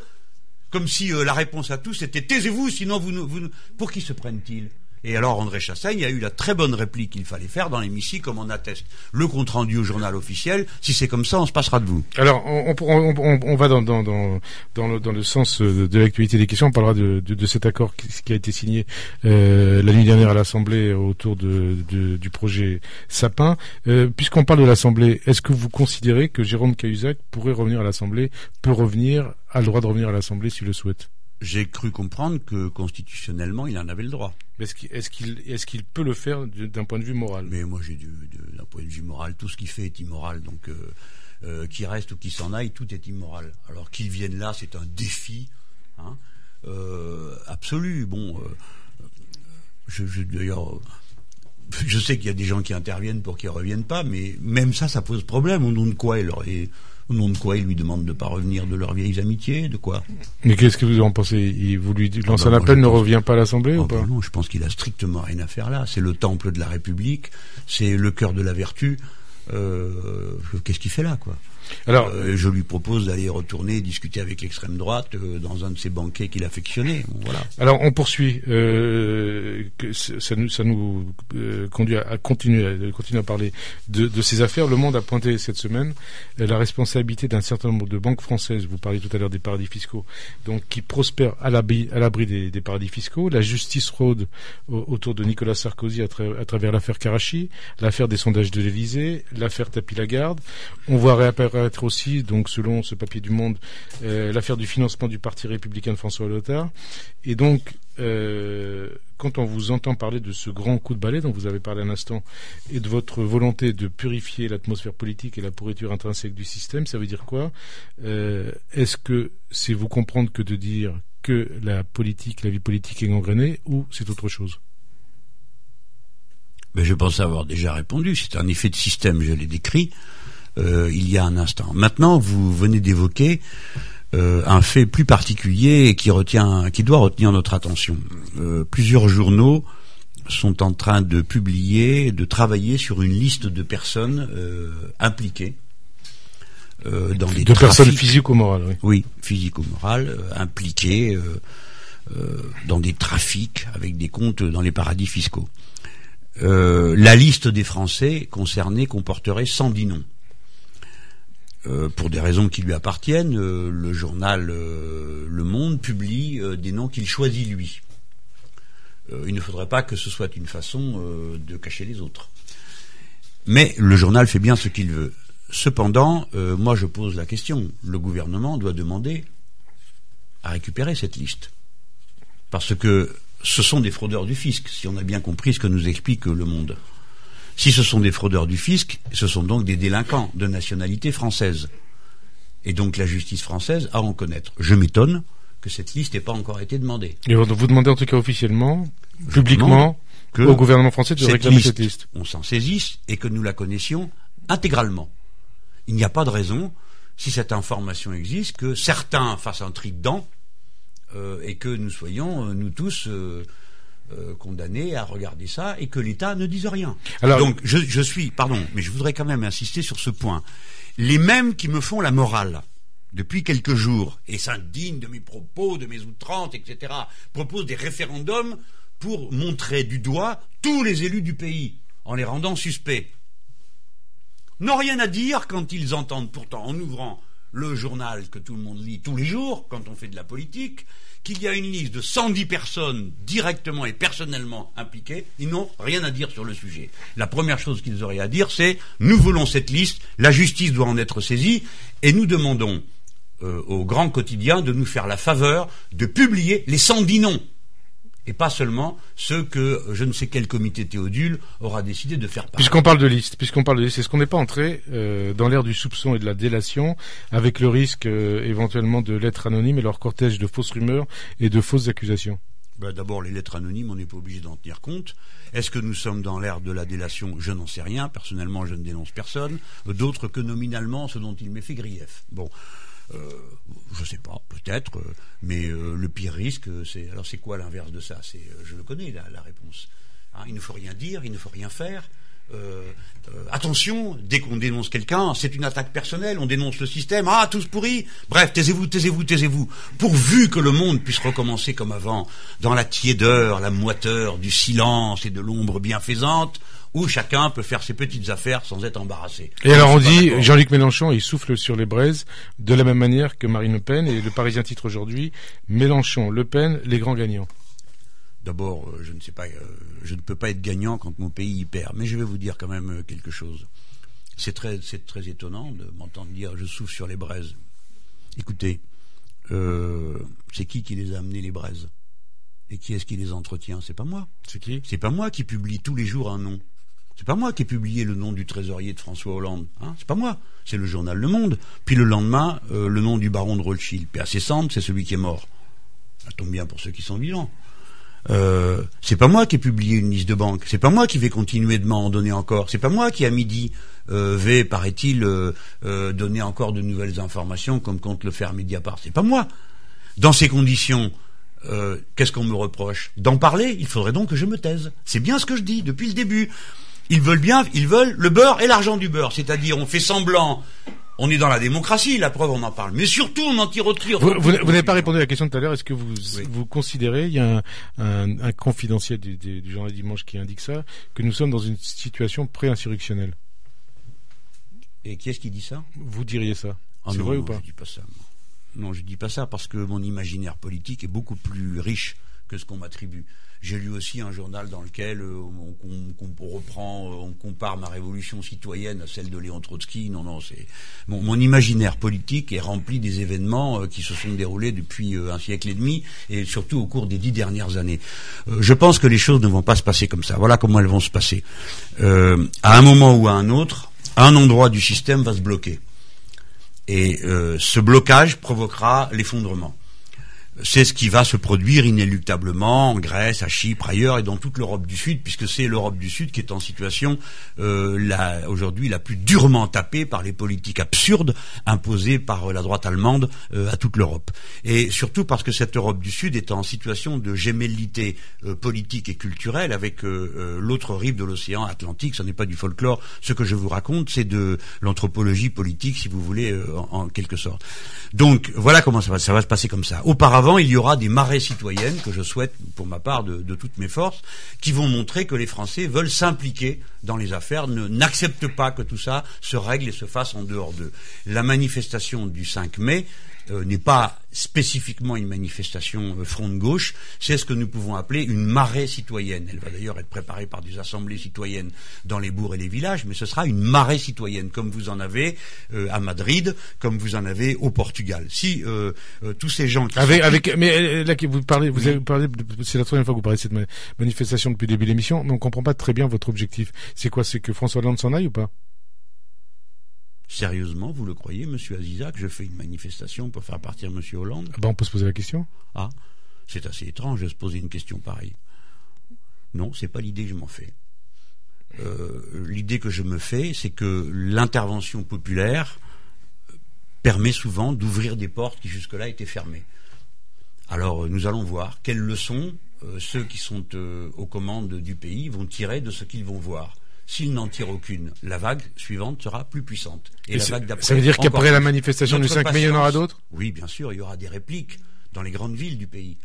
comme si euh, la réponse à tous était taisez-vous, sinon vous, vous pour qui se prennent-ils? Et alors André Chassaigne a eu la très bonne réplique qu'il fallait faire dans l'hémicycle, comme on atteste le compte rendu au journal officiel. Si c'est comme ça, on se passera de vous. Alors on, on, on, va dans, dans, dans, le, dans le sens euh, de, l'actualité des questions. On parlera de, de, de cet accord qui, qui, a été signé euh, la nuit dernière à l'Assemblée autour de, du projet Sapin. Euh, Puisqu'on parle de l'Assemblée, est-ce que vous considérez que Jérôme Cahuzac pourrait revenir à l'Assemblée, peut revenir, a le droit de revenir à l'Assemblée s'il le souhaite? J'ai cru comprendre que constitutionnellement, il en avait le droit. Est-ce qu'il est qu'il peut le faire d'un point de vue moral? Mais moi, j'ai d'un point de vue moral, tout ce qu'il fait est immoral. Donc, euh, euh, qu'il reste ou qu'il s'en aille, tout est immoral. Alors qu'il vienne là, c'est un défi hein, euh, absolu. Bon, je, d'ailleurs, je sais qu'il y a des gens qui interviennent pour qu'ils reviennent pas, mais même ça, ça pose problème. Au nom de quoi il aurait au nom de quoi ils lui demandent de ne pas revenir de leurs vieilles amitiés De quoi? Mais qu'est-ce que vous en pensez? Il, Vous lui lancez ah bah, un appel, ne revient pas à l'Assemblée ou ah pas bah Non, je pense qu'il a strictement rien à faire là. C'est le temple de la République, c'est le cœur de la vertu. Euh, qu'est-ce qu'il fait là, quoi? Alors, euh, je lui propose d'aller retourner discuter avec l'extrême droite euh, dans un de ses banquets qu'il affectionnait. voilà. Alors, on poursuit. Euh, ça nous, ça nous conduit à, continuer, à continuer à parler de, de, ces affaires. Le Monde a pointé cette semaine la responsabilité d'un certain nombre de banques françaises. Vous parliez tout à l'heure des paradis fiscaux, donc qui prospèrent à l'abri, à l'abri des, des, paradis fiscaux. La justice rôde autour de Nicolas Sarkozy à, à travers l'affaire Karachi, l'affaire des sondages de l'Élysée, l'affaire Tapi Lagarde. On voit réapparaître être aussi, donc selon ce papier du Monde, euh, l'affaire du financement du Parti républicain de François Lothar. Et donc, euh, quand on vous entend parler de ce grand coup de balai dont vous avez parlé un instant, et de votre volonté de purifier l'atmosphère politique et la pourriture intrinsèque du système, ça veut dire quoi? Euh, Est-ce que c'est vous comprendre que de dire que la politique, la vie politique est gangrénée, ou c'est autre chose? Mais je pense avoir déjà répondu. C'est un effet de système, je l'ai décrit. Euh, il y a un instant. Maintenant, vous venez d'évoquer un fait plus particulier et qui retient, qui doit retenir notre attention. plusieurs journaux sont en train de publier, de travailler sur une liste de personnes impliquées euh, dans des de personnes physiques ou morales. Oui, oui physiques ou morales, euh, impliquées euh, euh, dans des trafics avec des comptes dans les paradis fiscaux. la liste des Français concernés comporterait 110 noms. Pour des raisons qui lui appartiennent, le journal Le Monde publie des noms qu'il choisit lui. il ne faudrait pas que ce soit une façon de cacher les autres. Mais le journal fait bien ce qu'il veut. Cependant, euh, moi je pose la question, le gouvernement doit demander à récupérer cette liste. Parce que ce sont des fraudeurs du fisc, si on a bien compris ce que nous explique le monde. Si ce sont des fraudeurs du fisc, ce sont donc des délinquants de nationalité française. Et donc la justice française a à en connaître. Je m'étonne que cette liste n'ait pas encore été demandée. Et vous demandez en tout cas officiellement, publiquement, au gouvernement français de réclamer cette liste. On s'en saisisse et que nous la connaissions intégralement il n'y a pas de raison, si cette information existe, que certains fassent un tri dedans euh, et que nous soyons, euh, nous tous, euh, condamnés à regarder ça et que l'État ne dise rien. Donc je, je, suis, pardon, mais je voudrais quand même insister sur ce point. Les mêmes qui me font la morale depuis quelques jours et s'indignent de mes propos, de mes outrances, etc., proposent des référendums pour montrer du doigt tous les élus du pays en les rendant suspects n'ont rien à dire quand ils entendent pourtant, en ouvrant le journal que tout le monde lit tous les jours, quand on fait de la politique, qu'il y a une liste de 110 personnes directement et personnellement impliquées, ils n'ont rien à dire sur le sujet. La première chose qu'ils auraient à dire, c'est nous voulons cette liste, la justice doit en être saisie, et nous demandons euh, au grand quotidien de nous faire la faveur de publier les 110 noms et pas seulement ceux que je ne sais quel comité théodule aura décidé de faire Puisqu'on parle de liste, puisqu'on parle de liste, est-ce qu'on n'est pas entré euh, dans l'ère du soupçon et de la délation, avec le risque euh, éventuellement de lettres anonymes et leur cortège de fausses rumeurs et de fausses accusations? Ben, D'abord, les lettres anonymes, on n'est pas obligé d'en tenir compte. Est-ce que nous sommes dans l'ère de la délation? Je n'en sais rien. Personnellement, je ne dénonce personne. D'autres que nominalement, ce dont il m'est fait grief. Bon. Euh, je sais pas, peut-être, euh, mais euh, le pire risque, c'est alors c'est quoi l'inverse de ça? C'est, je le connais la, réponse. Hein, il ne faut rien dire, il ne faut rien faire. attention, dès qu'on dénonce quelqu'un, c'est une attaque personnelle, on dénonce le système, ah, tous pourris. Bref, taisez-vous, taisez-vous, taisez-vous. Pourvu que le monde puisse recommencer comme avant, dans la tiédeur, la moiteur, du silence et de l'ombre bienfaisante, où chacun peut faire ses petites affaires sans être embarrassé. Et alors on dit, Jean-Luc Mélenchon, il souffle sur les braises de la même manière que Marine Le Pen, et le Parisien titre aujourd'hui, Mélenchon, Le Pen, les grands gagnants. D'abord, euh, je ne sais pas, euh, je ne peux pas être gagnant quand mon pays y perd, mais je vais vous dire quand même euh, quelque chose. C'est très, c'est très étonnant de m'entendre dire je souffle sur les braises. Écoutez, c'est qui qui les a amenés les braises? Et qui est-ce qui les entretient? C'est pas moi. C'est qui? C'est pas moi qui publie tous les jours un nom. C'est pas moi qui ai publié le nom du trésorier de François Hollande. Hein c'est pas moi. C'est le journal Le Monde. Puis le lendemain, euh, le nom du baron de Rothschild. Puis assez simple, c'est celui qui est mort. Ça tombe bien pour ceux qui sont vivants. Euh, c'est pas moi qui ai publié une liste de banque. C'est pas moi qui vais continuer de m'en donner encore. C'est pas moi qui à midi euh, vais, paraît-il, euh, euh, donner encore de nouvelles informations comme compte le faire Mediapart. C'est pas moi. Dans ces conditions, qu'est-ce qu'on me reproche? D'en parler? Il faudrait donc que je me taise. C'est bien ce que je dis depuis le début. Ils veulent bien, ils veulent le beurre et l'argent du beurre. C'est-à-dire, on fait semblant. On est dans la démocratie, la preuve, on en parle. Mais surtout, on en tire au tir. Vous, n'avez pas répondu à la question de tout à l'heure. Est-ce que vous, vous considérez, il y a un, confidentiel du, du, journal Dimanche qui indique ça, que nous sommes dans une situation pré-insurrectionnelle Et qui est-ce qui dit ça? Vous diriez ça. Ah C'est vrai ou pas? Je dis pas ça. Non, je dis pas ça parce que mon imaginaire politique est beaucoup plus riche que ce qu'on m'attribue. J'ai lu aussi un journal dans lequel euh, on, reprend, euh, on compare ma révolution citoyenne à celle de Léon Trotsky. Non, non, c'est mon, imaginaire politique est rempli des événements euh, qui se sont déroulés depuis un siècle et demi et surtout au cours des dix dernières années. je pense que les choses ne vont pas se passer comme ça. Voilà comment elles vont se passer. à un moment ou à un autre, un endroit du système va se bloquer. Et ce blocage provoquera l'effondrement. C'est ce qui va se produire inéluctablement en Grèce, à Chypre, ailleurs et dans toute l'Europe du Sud, puisque c'est l'Europe du Sud qui est en situation euh, aujourd'hui la plus durement tapée par les politiques absurdes imposées par la droite allemande euh, à toute l'Europe. Et surtout parce que cette Europe du Sud est en situation de gémellité euh, politique et culturelle avec l'autre rive de l'océan Atlantique. Ce n'est pas du folklore. Ce que je vous raconte, c'est de l'anthropologie politique, si vous voulez, en, en, quelque sorte. Donc voilà comment ça va, ça va se passer comme ça. Auparavant, avant, il y aura des marées citoyennes que je souhaite, pour ma part, de, toutes mes forces, qui vont montrer que les Français veulent s'impliquer dans les affaires, n'acceptent pas que tout ça se règle et se fasse en dehors d'eux. La manifestation du 5 mai euh, n'est pas spécifiquement une manifestation euh, front de gauche, c'est ce que nous pouvons appeler une marée citoyenne. Elle va d'ailleurs être préparée par des assemblées citoyennes dans les bourgs et les villages, mais ce sera une marée citoyenne, comme vous en avez euh, à Madrid, comme vous en avez au Portugal. Si tous ces gens qui avec, avec mais là vous parlez, vous avez parlé, c'est la troisième fois que vous parlez de cette manifestation depuis le début de l'émission, mais on comprend pas très bien votre objectif. C'est quoi C'est que François Hollande s'en aille ou pas? Sérieusement, vous le croyez, Monsieur Aziza, que je fais une manifestation pour faire partir Monsieur Hollande? Ah ben On peut se poser la question. Ah, c'est assez étrange de se poser une question pareille. Non, c'est pas l'idée que je m'en fais. Euh, l'idée que je me fais, c'est que l'intervention populaire permet souvent d'ouvrir des portes qui jusque-là étaient fermées. Alors, nous allons voir quelles leçons euh, ceux qui sont euh, aux commandes du pays vont tirer de ce qu'ils vont voir. S'il n'en tire aucune, la vague suivante sera plus puissante. Et, la vague d'après. Ça veut dire qu'après la manifestation du 5 mai, il y en aura d'autres? Oui, bien sûr, il y aura des répliques dans les grandes villes du pays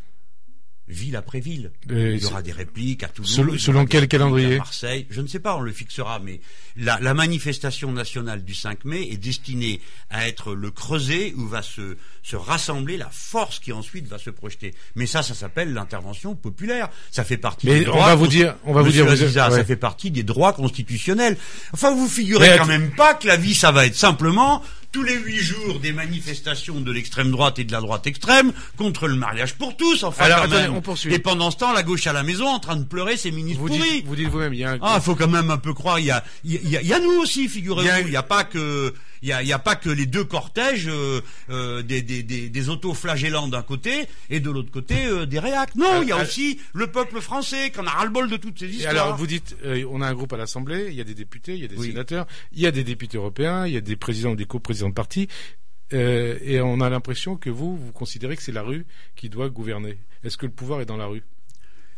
ville après ville. il y aura des répliques à Toulouse. Selon, selon quel calendrier À Marseille. Je ne sais pas, on le fixera, mais la, la, manifestation nationale du 5 mai est destinée à être le creuset où va se, se rassembler la force qui ensuite va se projeter. Mais ça, ça s'appelle l'intervention populaire. Ça fait partie mais des droits. On va vous dire, on va vous dire, ça fait partie des droits constitutionnels. Enfin, vous figurez quand même pas que la vie, ça va être simplement tous les huit jours des manifestations de l'extrême droite et de la droite extrême contre le mariage pour tous. Enfin, Alors, attendez, on poursuit. Et pendant ce temps, la gauche à la maison en train de pleurer ses ministres vous pourris. Dites, vous dites vous-même, il y a un... Ah, faut quand même un peu croire. Il y a, il y a, il y a nous aussi, figurez-vous. Il n'y a pas que il n'y a, pas que les deux cortèges euh, euh, des, des, des, des autoflagellants d'un côté et de l'autre côté euh, des réacs. Non, il y a aussi le peuple français qui en a ras-le-bol de toutes ces histoires. alors, vous dites, on a un groupe à l'Assemblée, il y a des députés, il y a des sénateurs, il y a des députés européens, il y a des présidents ou des co-présidents de partis. et on a l'impression que vous, vous considérez que c'est la rue qui doit gouverner. Est-ce que le pouvoir est dans la rue?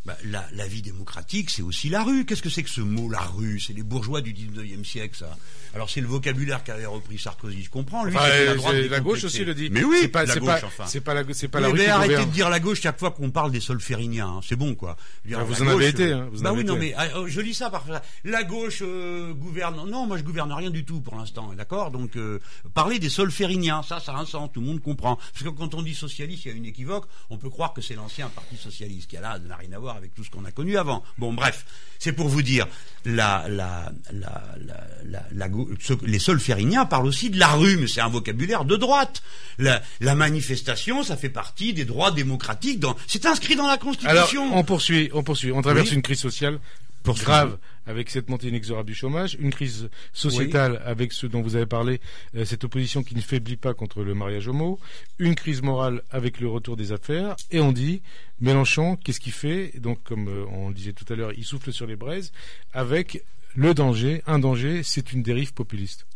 Bah, la, la, vie démocratique, c'est aussi la rue. Qu'est-ce que c'est que ce mot, la rue? C'est les bourgeois du 19e siècle, ça. Alors c'est le vocabulaire qu'avait repris Sarkozy. Je comprends. Lui, la, droite la gauche aussi le dit. Mais oui, c'est pas, la gauche, pas, enfin. C'est pas la, c'est pas la rue. Mais arrêtez de dire la gauche chaque fois qu'on parle des solfériniens. Hein. C'est bon, quoi. Dire, ah, vous en avez été. Hein, vous bah oui, été. non, mais ah, oh, je lis ça parfois. La gauche euh, gouverne. Non, moi je gouverne rien du tout pour l'instant. D'accord? Donc euh, parler des solfériniens, ça, ça a un sens. Tout le monde comprend. Parce que quand on dit socialiste, il y a une équivoque. On peut croire que c'est l'ancien parti socialiste qui a là n'a rien à voir avec tout ce qu'on a connu avant. Bon, bref, c'est pour vous dire la, la, la, la, la, les solfériniens parlent aussi de la rue, mais c'est un vocabulaire de droite. La, manifestation, ça fait partie des droits démocratiques. C'est inscrit dans la Constitution. Alors, on poursuit, on poursuit. On traverse une crise sociale grave avec cette montée inexorable du chômage, une crise sociétale avec ce dont vous avez parlé, euh, cette opposition qui ne faiblit pas contre le mariage homo, une crise morale avec le retour des affaires, et on dit Mélenchon, qu'est-ce qu'il fait? Donc, comme euh, on le disait tout à l'heure, il souffle sur les braises avec le danger, un danger, c'est une dérive populiste.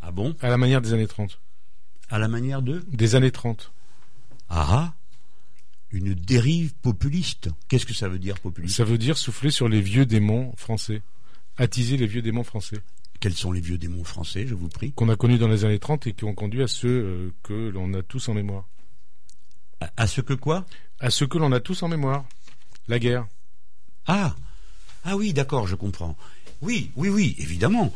Ah bon? À la manière des années 30. À la manière de? Des années 30. Ah ah une dérive populiste. Qu'est-ce que ça veut dire populiste Ça veut dire souffler sur les vieux démons français, attiser les vieux démons français. Quels sont les vieux démons français, je vous prie Qu'on a connus dans les années 30 et qui ont conduit à ceux euh, que l'on a tous en mémoire. À, à ce que quoi À ceux que l'on a tous en mémoire. La guerre. Ah Ah oui, d'accord, je comprends. Oui, oui, oui, évidemment.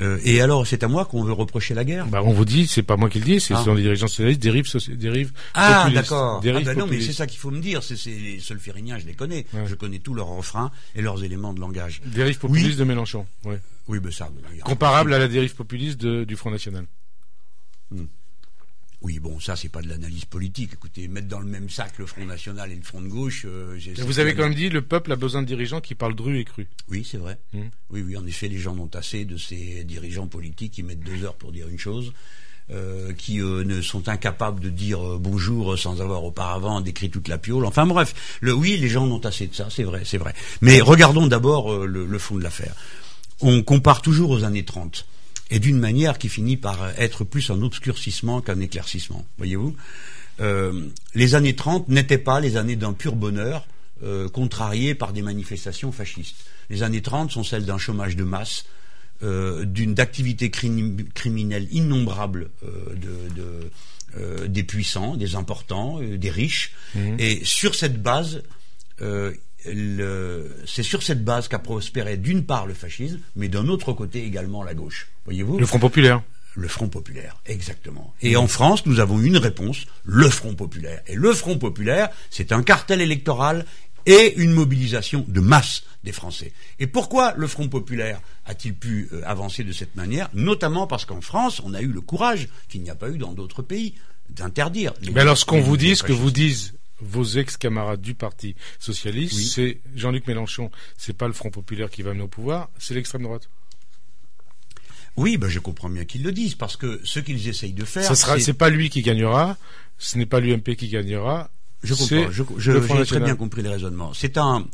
Euh, et alors, c'est à moi qu'on veut reprocher la guerre bah, On vous dit, c'est pas moi qui le dis, c'est ah. les dirigeants socialistes, dérives, dérives Ah, d'accord. Ah, bah non, mais c'est ça qu'il faut me dire. C'est les solfériniens, je les connais. Je connais tous leurs refrains et leurs éléments de langage. Dérive populiste de Mélenchon. Ouais. Oui, ben ça. Comparable à la dérive populiste de, du Front National. Hmm. Oui, bon, ça, c'est pas de l'analyse politique. Écoutez, mettre dans le même sac le Front National et le Front de gauche. Euh, vous avez quand même dit le peuple a besoin de dirigeants qui parlent dru et cru. Oui, c'est vrai. Hmm. Oui, oui, en effet, les gens ont assez de ces dirigeants politiques qui mettent deux heures pour dire une chose. euh, qui ne sont incapables de dire bonjour sans avoir auparavant décrit toute la piole. Enfin bref, le, oui, les gens ont assez de ça, c'est vrai, c'est vrai. Mais regardons d'abord le, le, fond de l'affaire. On compare toujours aux années 30 et d'une manière qui finit par être plus un obscurcissement qu'un éclaircissement. Voyez-vous euh, Les années 30 n'étaient pas les années d'un pur bonheur euh, contrarié par des manifestations fascistes. Les années 30 sont celles d'un chômage de masse, euh, d'une d'activités criminelles innombrables euh, de, de euh, des puissants, des importants, des riches. Mmh. Et sur cette base, c'est sur cette base qu'a prospéré d'une part le fascisme, mais d'un autre côté également la gauche. Voyez-vous Le Front populaire. Le Front populaire, exactement. Et en France, nous avons une réponse, le Front populaire. Et le Front populaire, c'est un cartel électoral et une mobilisation de masse des Français. Et pourquoi le Front populaire a-t-il pu euh, avancer de cette manière? Notamment parce qu'en France, on a eu le courage, qu'il n'y a pas eu dans d'autres pays, d'interdire. Mais alors, ce qu'on vous dit, ce que vous disent vos ex-camarades du Parti socialiste, c'est Jean-Luc Mélenchon, c'est pas le Front populaire qui va mener au pouvoir, c'est l'extrême droite. Oui, ben je comprends bien qu'ils le disent, parce que ce qu'ils essayent de faire. Ce sera, c'est pas lui qui gagnera, ce n'est pas l'UMP qui gagnera. Je comprends, je, j'ai très bien compris le raisonnement. C'est un,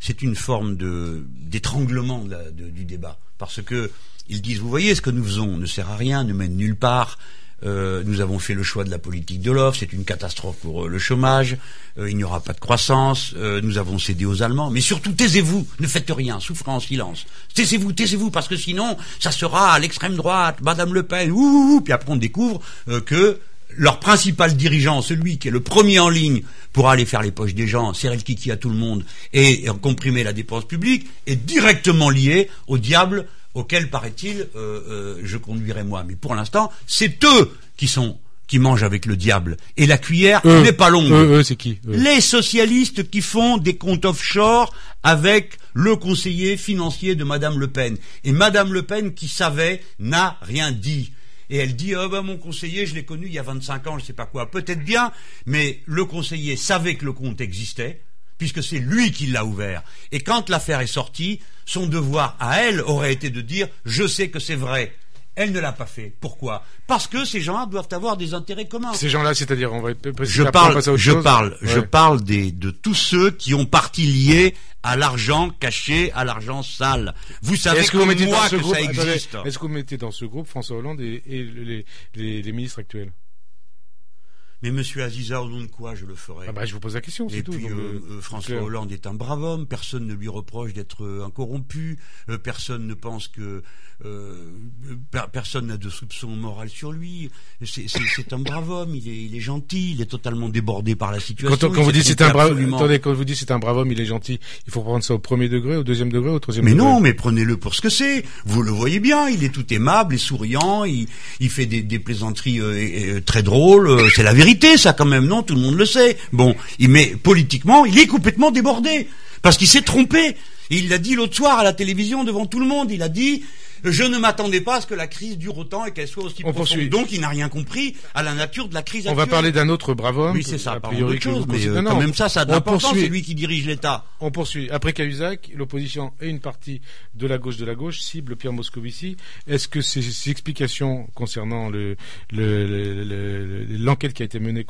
c'est une forme de d'étranglement du débat, parce que ils disent, vous voyez, ce que nous faisons ne sert à rien, ne mène nulle part. Euh, nous avons fait le choix de la politique de l'offre, c'est une catastrophe pour euh, le chômage, euh, il n'y aura pas de croissance, nous avons cédé aux Allemands, mais surtout taisez-vous, ne faites rien, souffrez en silence. Taisez-vous, taisez-vous, parce que sinon, ça sera à l'extrême droite, Madame Le Pen, ouh, puis après on découvre que leur principal dirigeant, celui qui est le premier en ligne pour aller faire les poches des gens, serrer le kiki à tout le monde et comprimer la dépense publique, est directement lié au diable auquel, paraît-il, euh, euh, je conduirai moi. Mais pour l'instant, c'est eux qui sont qui mangent avec le diable. Et la cuillère n'est pas longue. Eux, c'est qui Les socialistes qui font des comptes offshore avec le conseiller financier de Madame Le Pen. Et Madame Le Pen, qui savait, n'a rien dit. Et elle dit, oh ben mon conseiller, je l'ai connu il y a 25 ans, je ne sais pas quoi. Peut-être bien, mais le conseiller savait que le compte existait, puisque c'est lui qui l'a ouvert. Et quand l'affaire est sortie, son devoir à elle aurait été de dire je sais que c'est vrai. Elle ne l'a pas fait. Pourquoi? Parce que ces gens-là doivent avoir des intérêts communs. Ces gens-là, c'est-à-dire, on va je parle, je parle, je parle des, de tous ceux qui ont partie liée à l'argent caché, à l'argent sale. Vous savez que, vous mettez moi que ça existe. Est-ce que vous mettez dans ce groupe François Hollande et, les ministres actuels? Mais Monsieur Aziza, au nom de quoi je le ferai ah bah, Je vous pose la question, c'est tout. Et puis euh, euh, François Hollande est un brave homme, personne ne lui reproche d'être euh, un corrompu, personne ne pense que personne n'a de soupçon moral sur lui. C'est un brave homme, il est, il est, gentil, il est totalement débordé par la situation. Quand, vous dites c'est un brave, attendez, quand vous dites c'est un brave homme, il est gentil, il faut prendre ça au premier degré, au deuxième degré, au troisième mais degré? Mais non, mais prenez-le pour ce que c'est. Vous le voyez bien, il est tout aimable et souriant, il, il fait des, des plaisanteries très drôles, c'est la vérité ça quand même, non Tout le monde le sait. Bon, mais politiquement, il est complètement débordé parce qu'il s'est trompé. il l'a dit l'autre soir à la télévision devant tout le monde. Il a dit je ne m'attendais pas à ce que la crise dure autant et qu'elle soit aussi profonde. Donc, il n'a rien compris à la nature de la crise On va parler d'un autre brave homme. Oui, c'est ça. A priori, chose, mais euh, quand même ça, ça a de l'importance. C'est lui qui dirige l'État. On poursuit. Après Cahuzac, l'opposition et une partie de la gauche de la gauche cible Pierre Moscovici. Est-ce que ces, explications concernant le, l'enquête qui a été menée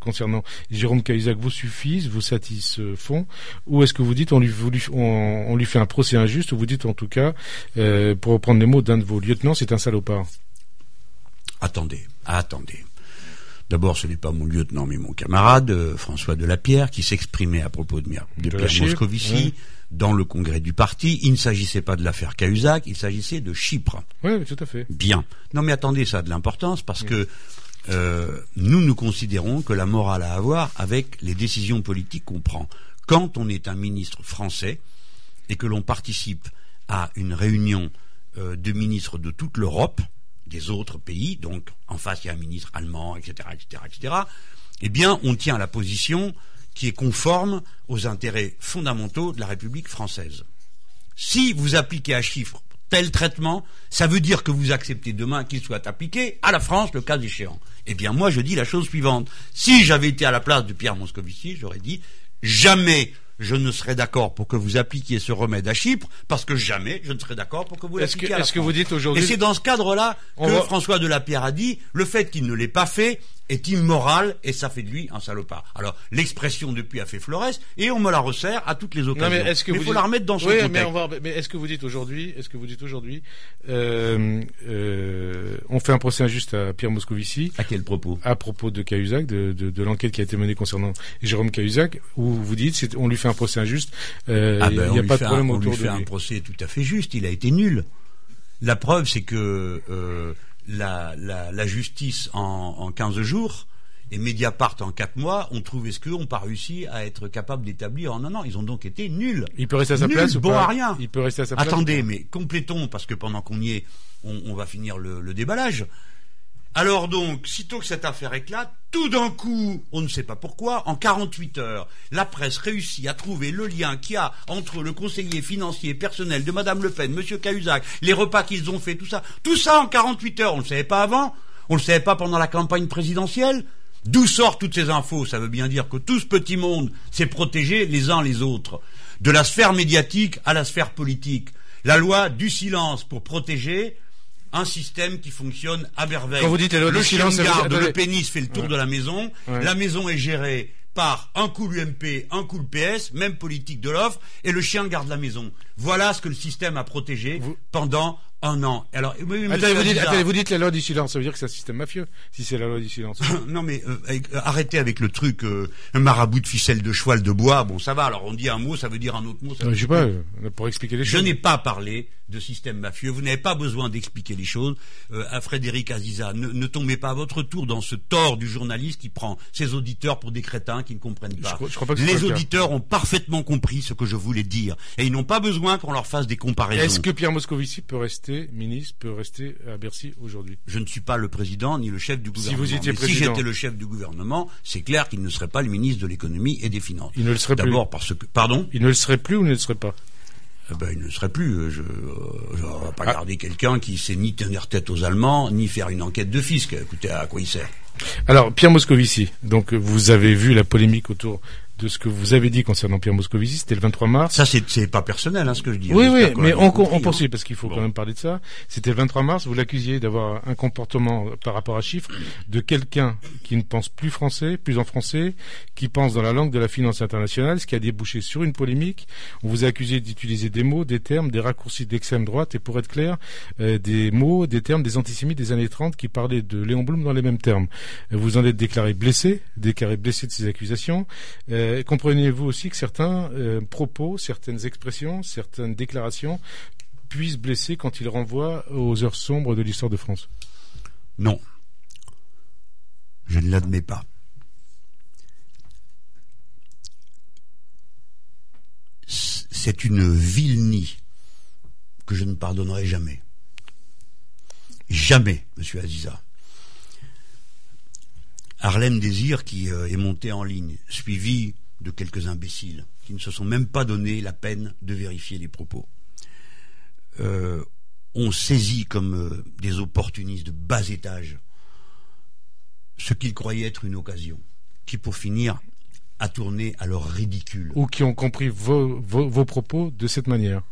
concernant Jérôme Cahuzac vous suffisent, vous satisfont, ou est-ce que vous dites on lui, on, lui fait un procès injuste, ou vous dites en tout cas euh, pour prendre les mots d'un de vos lieutenants, c'est un salopard. Attendez, attendez. D'abord, ce n'est pas mon lieutenant, mais mon camarade, euh, François Delapierre, qui s'exprimait à propos de, de, Pierre Moscovici dans le congrès du parti. Il ne s'agissait pas de l'affaire Cahuzac, il s'agissait de Chypre. Oui, tout à fait. Bien. Non, mais attendez, ça a de l'importance parce que euh, nous, nous considérons que la morale à avoir avec les décisions politiques qu'on prend. Quand on est un ministre français et que l'on participe à une réunion euh, de ministres de toute l'Europe, des autres pays, donc en face il y a un ministre allemand, etc., etc., etc., eh bien on tient la position qui est conforme aux intérêts fondamentaux de la République française. Si vous appliquez à chiffre tel traitement, ça veut dire que vous acceptez demain qu'il soit appliqué à la France, le cas échéant. Eh bien, moi, je dis la chose suivante. Si j'avais été à la place de Pierre Moscovici, j'aurais dit jamais je ne serai d'accord pour que vous appliquiez ce remède à Chypre, parce que jamais je ne serai d'accord pour que vous l'appliquiez à Est-ce que vous dites aujourd'hui... Et c'est dans ce cadre-là que François de la Pierre a dit, le fait qu'il ne l'ait pas fait est immoral et ça fait de lui un salopard. Alors l'expression depuis a fait Flores et on me la resserre à toutes les occasions. mais est-ce que faut la remettre dans son oui, Mais, mais est-ce que vous dites aujourd'hui, est-ce que vous dites aujourd'hui, euh, euh, on fait un procès injuste à Pierre Moscovici À quel propos? À propos de Cahuzac, de, de, de l'enquête qui a été menée concernant Jérôme Cahuzac, où vous dites, on lui fait un procès injuste. Euh, ah ben, il n'y a pas de problème un, autour on lui fait un procès tout à fait juste. Il a été nul. La preuve, c'est que euh, la, la, la justice en, en 15 jours et Mediapart en 4 mois ont trouvé ce qu'eux n'ont pas réussi à être capables d'établir en un an. Ils ont donc été nuls. Il peut rester à sa place ou bon à rien. Il peut rester à sa place. Attendez, mais complétons parce que pendant qu'on y est, on, on va finir le, le déballage. Alors donc, sitôt que cette affaire éclate, tout d'un coup, on ne sait pas pourquoi, en 48 heures, la presse réussit à trouver le lien qu'il y a entre le conseiller financier personnel de Madame Le Pen, Monsieur Cahuzac, les repas qu'ils ont fait, tout ça. Tout ça en 48 heures, on ne le savait pas avant, on ne le savait pas pendant la campagne présidentielle. D'où sortent toutes ces infos? Ça veut bien dire que tout ce petit monde s'est protégé les uns les autres. De la sphère médiatique à la sphère politique. La loi du silence pour protéger, un système qui fonctionne à merveille. Quand vous dites le silence, garde, le pénis fait le tour de la maison. La maison est gérée par un coup l'UMP, un coup le PS, même politique de l'offre, et le chien garde la maison. Voilà ce que le système a protégé pendant un an. Alors, oui, attendez, vous dites, attendez, vous dites, la loi du silence, ça veut dire que c'est un système mafieux, si c'est la loi du silence. [LAUGHS] non, mais euh, euh, arrêtez avec le truc euh, un marabout de ficelle de cheval de bois. Bon, ça va. Alors, on dit un mot, ça veut dire un autre mot. Ça je sais pas, pour expliquer les choses. Je n'ai pas parlé de système mafieux. Vous n'avez pas besoin d'expliquer les choses. à Frédéric Aziza, ne, ne, tombez pas à votre tour dans ce tort du journaliste qui prend ses auditeurs pour des crétins qui ne comprennent pas. Je, crois pas que les auditeurs ont parfaitement compris ce que je voulais dire et ils n'ont pas besoin qu'on leur fasse des comparaisons. Est-ce que Pierre Moscovici peut rester ministre, peut rester à Bercy aujourd'hui? Je ne suis pas le président ni le chef du gouvernement. Si vous étiez président... si j'étais le chef du gouvernement, c'est clair qu'il ne serait pas le ministre de l'économie et des finances. Il ne le serait D'abord parce que, pardon? Il ne le serait plus ou ne le serait pas? Ben, il ne serait plus. Je ne vais pas ah. garder quelqu'un qui sait ni tenir tête aux Allemands, ni faire une enquête de fisc. Écoutez, à quoi il sert? Alors, Pierre Moscovici, donc vous avez vu la polémique autour de ce que vous avez dit concernant Pierre Moscovici, c'était le 23 mars. Ça, c'est pas personnel, hein, ce que je dis. Oui, oui, mais on, on, poursuit parce qu'il faut quand même parler de ça. C'était le 23 mars, vous l'accusiez d'avoir un comportement par rapport à chiffres de quelqu'un qui ne pense plus français, plus en français, qui pense dans la langue de la finance internationale, ce qui a débouché sur une polémique. On vous a accusé d'utiliser des mots, des termes, des raccourcis d'extrême droite et pour être clair, euh, des mots, des termes des antisémites des années 30 qui parlaient de Léon Blum dans les mêmes termes. Vous en êtes déclaré blessé, déclaré blessé de ces accusations. Euh, euh, comprenez-vous aussi que certains euh, propos, certaines expressions, certaines déclarations puissent blesser quand ils renvoient aux heures sombres de l'histoire de France? Non. Je ne l'admets pas. C'est une vilenie que je ne pardonnerai jamais. Jamais, monsieur Aziza. Harlem Désir qui euh, est monté en ligne, suivi de quelques imbéciles qui ne se sont même pas donné la peine de vérifier les propos. Euh, ont saisi comme euh, des opportunistes de bas étage ce qu'ils croyaient être une occasion, qui pour finir a tourné à leur ridicule. Ou qui ont compris vos, vos, propos de cette manière,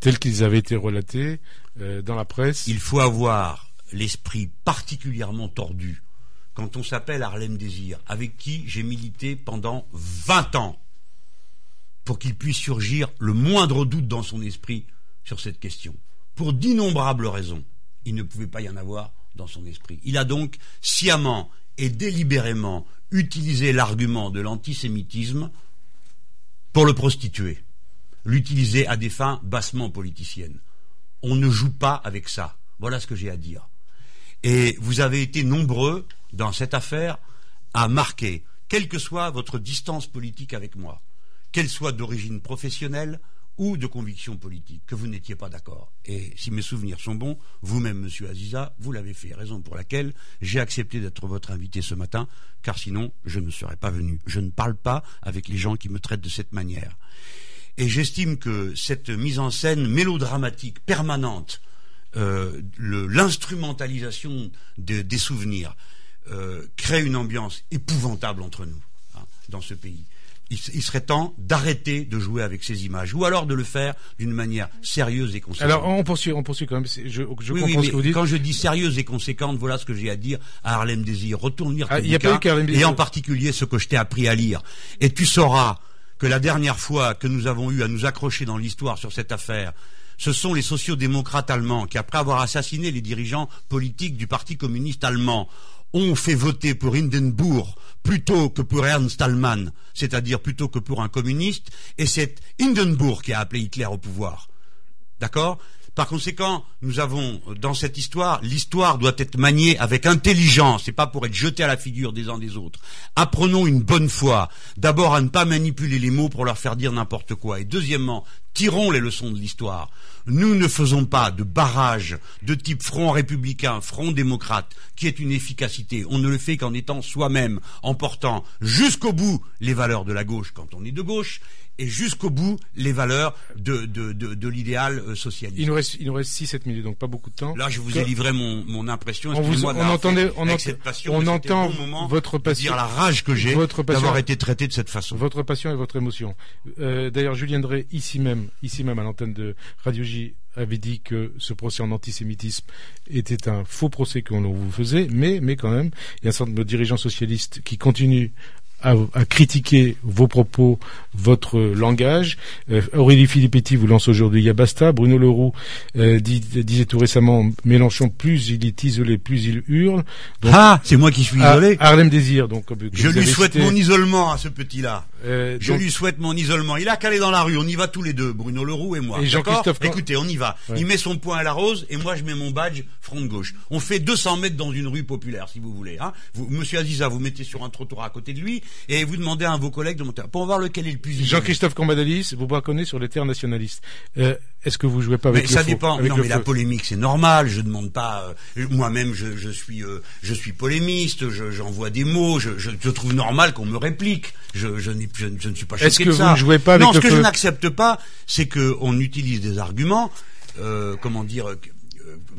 tels qu'ils avaient été relatés dans la presse. Il faut avoir l'esprit particulièrement tordu quand on s'appelle Harlem Désir, avec qui j'ai milité pendant 20 ans, pour qu'il puisse surgir le moindre doute dans son esprit sur cette question. Pour d'innombrables raisons, il ne pouvait pas y en avoir dans son esprit. Il a donc sciemment et délibérément utilisé l'argument de l'antisémitisme pour le prostituer, l'utiliser à des fins bassement politiciennes. On ne joue pas avec ça. Voilà ce que j'ai à dire. Et vous avez été nombreux dans cette affaire à marquer, quelle que soit votre distance politique avec moi, qu'elle soit d'origine professionnelle ou de conviction politique, que vous n'étiez pas d'accord. Et si mes souvenirs sont bons, vous-même, Monsieur Aziza, vous l'avez fait, raison pour laquelle j'ai accepté d'être votre invité ce matin, car sinon je ne serais pas venu. Je ne parle pas avec les gens qui me traitent de cette manière. Et j'estime que cette mise en scène mélodramatique permanente euh, l'instrumentalisation des souvenirs euh, crée une ambiance épouvantable entre nous hein, dans ce pays. il, serait temps d'arrêter de jouer avec ces images, ou alors de le faire d'une manière sérieuse et conséquente. Alors on poursuit, on poursuit quand même. Je, je comprends ce que vous dites. Quand je dis sérieuse et conséquente, voilà ce que j'ai à dire à Harlem Désir. Retourne lire ah, et en particulier ce que je t'ai appris à lire. Et tu sauras que la dernière fois que nous avons eu à nous accrocher dans l'histoire sur cette affaire, ce sont les sociaux-démocrates allemands qui, après avoir assassiné les dirigeants politiques du Parti communiste allemand, ont fait voter pour Hindenburg plutôt que pour Ernst Allmann, c'est-à-dire plutôt que pour un communiste, et c'est Hindenburg qui a appelé Hitler au pouvoir. D'accord? Par conséquent, nous avons dans cette histoire, l'histoire doit être maniée avec intelligence et pas pour être jetée à la figure des uns des autres. Apprenons une bonne fois, d'abord à ne pas manipuler les mots pour leur faire dire n'importe quoi, et deuxièmement, tirons les leçons de l'histoire. Nous ne faisons pas de barrage de type front républicain, front démocrate, qui est une efficacité. On ne le fait qu'en étant soi-même, en portant jusqu'au bout les valeurs de la gauche quand on est de gauche, et jusqu'au bout les valeurs de, de, de, de l'idéal euh, socialiste. Il nous reste, il nous reste 6-7 minutes, donc pas beaucoup de temps. Là, je vous ai livré mon, mon impression. On, vous, on entendait, on, on entend votre passion, dire la rage que j'ai d'avoir été traité de cette façon. Votre passion et votre émotion. Euh, D'ailleurs, Julien Drey, ici même, ici même à l'antenne de Radio J, avait dit que ce procès en antisémitisme était un faux procès qu'on vous faisait, mais, mais quand même, il y a un certain nombre de dirigeants socialistes qui continuent à, critiquer vos propos, votre langage. Euh, Aurélie Filippetti vous lance aujourd'hui Yabasta. Bruno Leroux euh, disait tout récemment Mélenchon, plus il est isolé, plus il hurle. ah, c'est moi qui suis isolé. Harlem Désir, donc. Je lui souhaite mon isolement à ce petit-là. Euh, je lui souhaite mon isolement. Il a qu'à aller dans la rue. On y va tous les deux, Bruno Leroux et moi. Et Jean-Christophe. Écoutez, on y va. Il met son poing à la rose et moi je mets mon badge front de gauche. On fait 200 mètres dans une rue populaire, si vous voulez. Hein. Vous, Monsieur Aziza, vous mettez sur un trottoir à côté de lui et vous demandez à un de vos collègues de monter pour voir lequel est le plus. Jean-Christophe Cambadalis, vous braconnez sur les terres nationalistes. Euh, est-ce que vous jouez pas avec mais ça dépend. non, mais la polémique c'est normal. Je demande pas. Euh, moi-même, je, je, suis, euh, je suis polémiste. J'envoie des mots. Je, je, je, trouve normal qu'on me réplique. Je, je, ne suis pas choqué Est-ce que vous ne jouez pas avec Non, ce que je n'accepte pas, c'est qu'on utilise des arguments. Euh, comment dire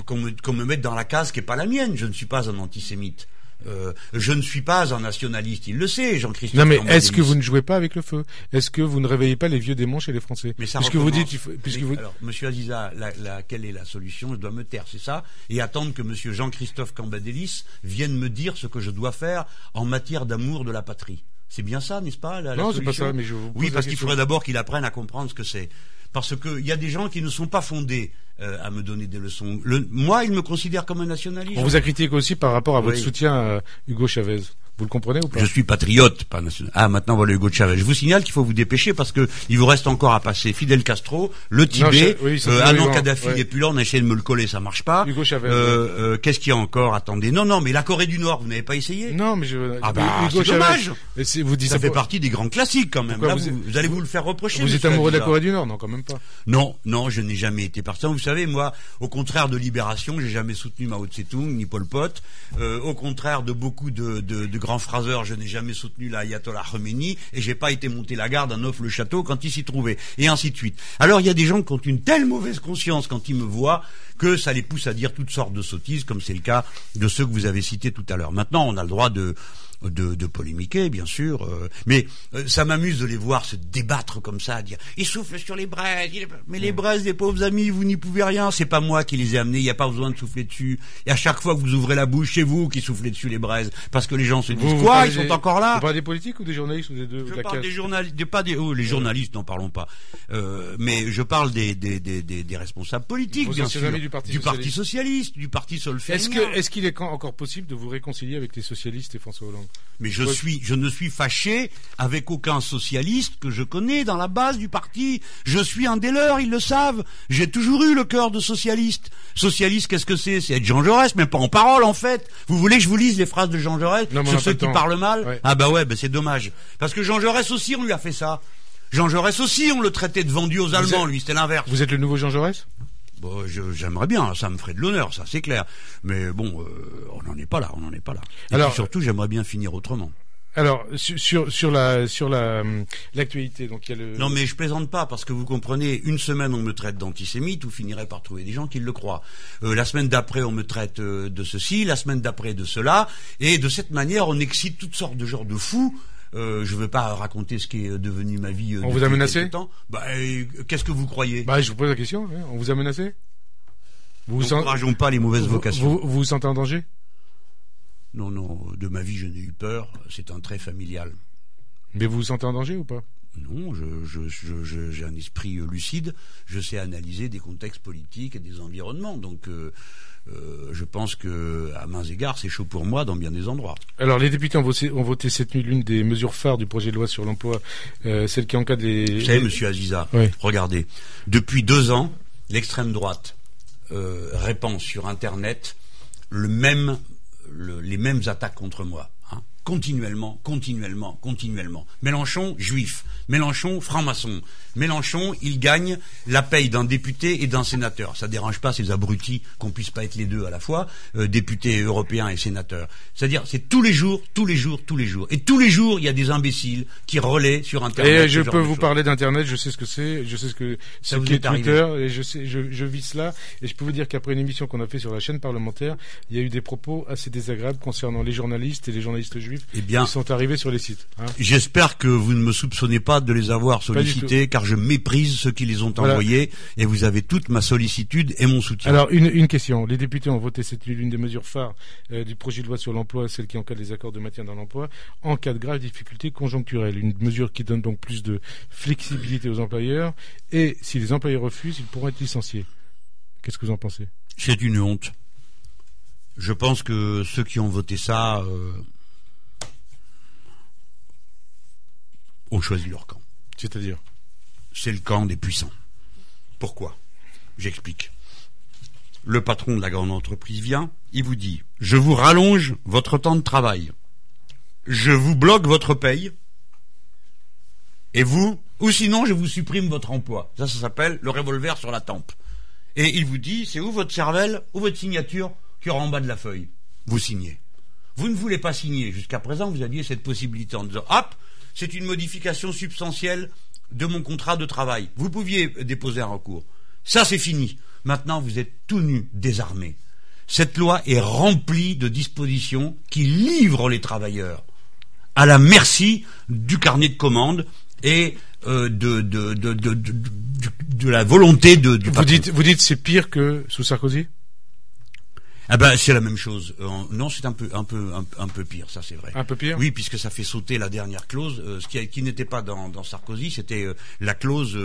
qu'on me, qu me mette dans la case qui est pas la mienne. Je ne suis pas un antisémite. Euh, je ne suis pas un nationaliste, il le sait, Jean-Christophe. Non, mais est-ce que vous ne jouez pas avec le feu? Est-ce que vous ne réveillez pas les vieux démons chez les Français? Mais ça puisque vous dites, puisque vous... Alors, Monsieur Aziza, la, quelle est la solution? Je dois me taire, c'est ça, et attendre que Monsieur Jean-Christophe Cambadélis vienne me dire ce que je dois faire en matière d'amour de la patrie. C'est bien ça, n'est-ce pas la, Non, c'est pas ça, mais je vous Oui, parce qu'il faudrait d'abord qu'il apprenne à comprendre ce que c'est. Parce qu'il y a des gens qui ne sont pas fondés euh, à me donner des leçons. Le, moi, il me considère comme un nationaliste. On vous a critiqué aussi par rapport à votre soutien à Hugo Chavez. Vous le comprenez ou pas Je suis patriote, pas national. Ah, maintenant voilà Hugo Chavez. Je vous signale qu'il faut vous dépêcher parce que il vous reste encore à passer Fidel Castro, le Tibet, euh, ah non Kadhafi et puis là on a essayé de me le coller, ça marche pas. Hugo Chavez. Euh, euh, Qu'est-ce qu'il y a encore? Attendez, non non, mais la Corée du Nord, vous n'avez pas essayé? Non, mais je. Ah bah c'est dommage. Vous dites ça, fait partie des grands classiques quand même. Là, vous, allez vous le faire reprocher. Vous êtes amoureux de la Corée du Nord, non quand même pas. Non, non, je n'ai jamais été partisan. Vous savez, moi, au contraire de Libération, j'ai jamais soutenu Mao Tse-tung ni Pol Pot. Au contraire de beaucoup de, de, de grands phraseurs, je n'ai jamais soutenu l'ayatollah Khomeini et j'ai pas été monter la garde à Neuf-le-Château quand il s'y trouvait, et ainsi de suite. Alors il y a des gens qui ont une telle mauvaise conscience quand ils me voient que ça les pousse à dire toutes sortes de sottises, comme c'est le cas de ceux que vous avez cités tout à l'heure. Maintenant, on a le droit de de, de polémiquer, bien sûr, euh, mais euh, ça m'amuse de les voir se débattre comme ça, dire ils soufflent sur les braises, mais les braises des pauvres amis, vous n'y pouvez rien, c'est pas moi qui les ai amenés, il n'y a pas besoin de souffler dessus. Et à chaque fois que vous ouvrez la bouche, c'est vous qui soufflez dessus les braises, parce que les gens se disent quoi, ils sont encore là. Vous parlez des politiques ou des journalistes ou des deux Je parle des journalistes, pas des, oh, les journalistes, n'en parlons pas, euh, mais je parle des des, des, des, responsables politiques, bien sûr, du, parti, du parti, socialiste, du parti solféenien. Est-ce que est-ce qu'il est encore possible de vous réconcilier avec les socialistes et François Hollande Mais je suis je ne suis fâché avec aucun socialiste que je connais dans la base du parti. Je suis un des leurs, ils le savent. J'ai toujours eu le cœur de socialiste. Socialiste, qu'est-ce que c'est? C'est être Jean Jaurès, même pas en parole en fait. Vous voulez que je vous lise les phrases de Jean Jaurès sur ceux qui parlent mal? Ah bah ouais, bah c'est dommage. Parce que Jean Jaurès aussi, on lui a fait ça. Jean Jaurès aussi, on le traitait de vendu aux Allemands, lui, c'était l'inverse. Vous êtes le nouveau Jean Jaurès? Bon, j'aimerais bien, ça me ferait de l'honneur, ça c'est clair. Mais bon, euh, on n'en est pas là, on n'en est pas là. Et Alors, surtout, j'aimerais bien finir autrement. Alors sur sur la sur la l'actualité donc il y a le non mais je plaisante pas parce que vous comprenez une semaine on me traite d'antisémite vous finirez par trouver des gens qui le croient euh, la semaine d'après on me traite euh, de ceci la semaine d'après de cela et de cette manière on excite toutes sortes de genres de fous Euh, je veux pas raconter ce qui est devenu ma vie. on vous a menacé bah, Qu'est-ce que vous croyez? Bah, je vous pose la question. Hein. On vous a menacé? Vous N'encourageons pas les mauvaises vocations. Vous, vous sentez en danger? Non, non. De ma vie, je n'ai eu peur. C'est un trait familial. Mais vous vous sentez en danger ou pas? Non, j'ai un esprit lucide, je sais analyser des contextes politiques et des environnements. Donc, euh, euh, je pense que, à mains égards, c'est chaud pour moi dans bien des endroits. Alors, les députés ont voté, cette nuit l'une des mesures phares du projet de loi sur l'emploi, euh, celle qui encadre les. Vous savez, Monsieur Aziza, regardez, depuis deux ans, l'extrême droite répand sur Internet le même, les mêmes attaques contre moi continuellement, continuellement, continuellement. Mélenchon, juif. Mélenchon, franc-maçon. Mélenchon, il gagne la paye d'un député et d'un sénateur. Ça dérange pas ces abrutis qu'on puisse pas être les deux à la fois, euh, député européen et sénateur. C'est-à-dire, c'est tous les jours, tous les jours, tous les jours. Et tous les jours, il y a des imbéciles qui relaient sur Internet. Et je peux vous parler d'Internet, je sais ce que c'est, je sais ce que c'est Twitter, et je sais, je, je vis cela. Et je peux vous dire qu'après une émission qu'on a fait sur la chaîne parlementaire, il y a eu des propos assez désagréables concernant les journalistes et les journalistes juifs eh bien, qui sont arrivés sur les sites. Hein. J'espère que vous ne me soupçonnez pas de les avoir sollicités, car je méprise ceux qui les ont envoyés et vous avez toute ma sollicitude et mon soutien. Alors une, une question. Les députés ont voté cette l'une des mesures phares euh, du projet de loi sur l'emploi, celle qui encadre les accords de maintien dans l'emploi, en cas de graves difficultés conjoncturelles. Une mesure qui donne donc plus de flexibilité aux employeurs et si les employeurs refusent, ils pourront être licenciés. Qu'est-ce que vous en pensez? C'est une honte. Je pense que ceux qui ont voté ça euh, ont choisi leur camp. C'est-à-dire c'est le camp des puissants. Pourquoi? J'explique. Le patron de la grande entreprise vient, il vous dit Je vous rallonge votre temps de travail. Je vous bloque votre paye. Et vous, ou sinon je vous supprime votre emploi. Ça, ça s'appelle le revolver sur la tempe. Et il vous dit C'est où votre cervelle ou votre signature qui aura en bas de la feuille? Vous signez. Vous ne voulez pas signer. Jusqu'à présent, vous aviez cette possibilité en disant Hop, c'est une modification substantielle de mon contrat de travail. Vous pouviez déposer un recours. Ça, c'est fini. Maintenant, vous êtes tout nu, désarmé. Cette loi est remplie de dispositions qui livrent les travailleurs à la merci du carnet de commandes et euh, de, de, de, de, la volonté de, du vous dites, vous dites c'est pire que sous Sarkozy? Ah ben c'est la même chose. Euh, non, c'est un peu un peu un, peu pire, ça c'est vrai. Un peu pire? Oui, puisque ça fait sauter la dernière clause, euh, ce qui, qui n'était pas dans, dans Sarkozy, c'était euh, la clause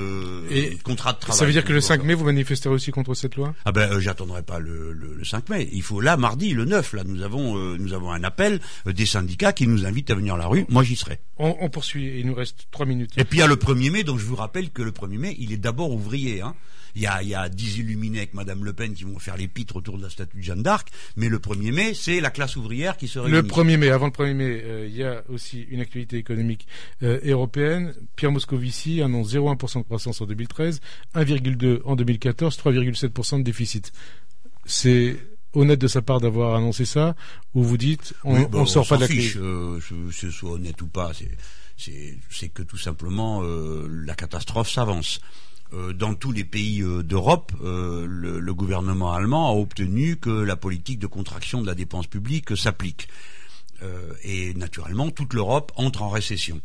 et contrat de travail. Ça veut dire que le 5 mai vous manifesterez aussi contre cette loi? Ah ben j'attendrai pas le, le, 5 mai. Il faut là mardi le 9 là nous avons nous avons un appel des syndicats qui nous invitent à venir à la rue. Moi j'y serai. On, on, poursuit. Il nous reste trois minutes. Et puis il y a le 1er mai, donc je vous rappelle que le 1er mai, il est d'abord ouvrier. Hein. Il y a, il y a dix illuminés avec Madame Le Pen qui vont faire les pitres autour de la statue de Jeanne d'Arc, mais le 1er mai, c'est la classe ouvrière qui se réunit. Le 1er mai, avant le 1er mai, euh, il y a aussi une activité économique euh, européenne. Pierre Moscovici annonce 0,1% de croissance en 2013, 1,2% en 2014, 3,7% de déficit. C'est honnête de sa part d'avoir annoncé ça, ou vous dites on ne bah, sort pas de la crise euh, ce soit honnête ou pas, c'est que tout simplement la catastrophe s'avance. Euh, dans tous les pays euh, d'Europe, euh, le, gouvernement allemand a obtenu que la politique de contraction de la dépense publique s'applique. et naturellement, toute l'Europe entre en récession.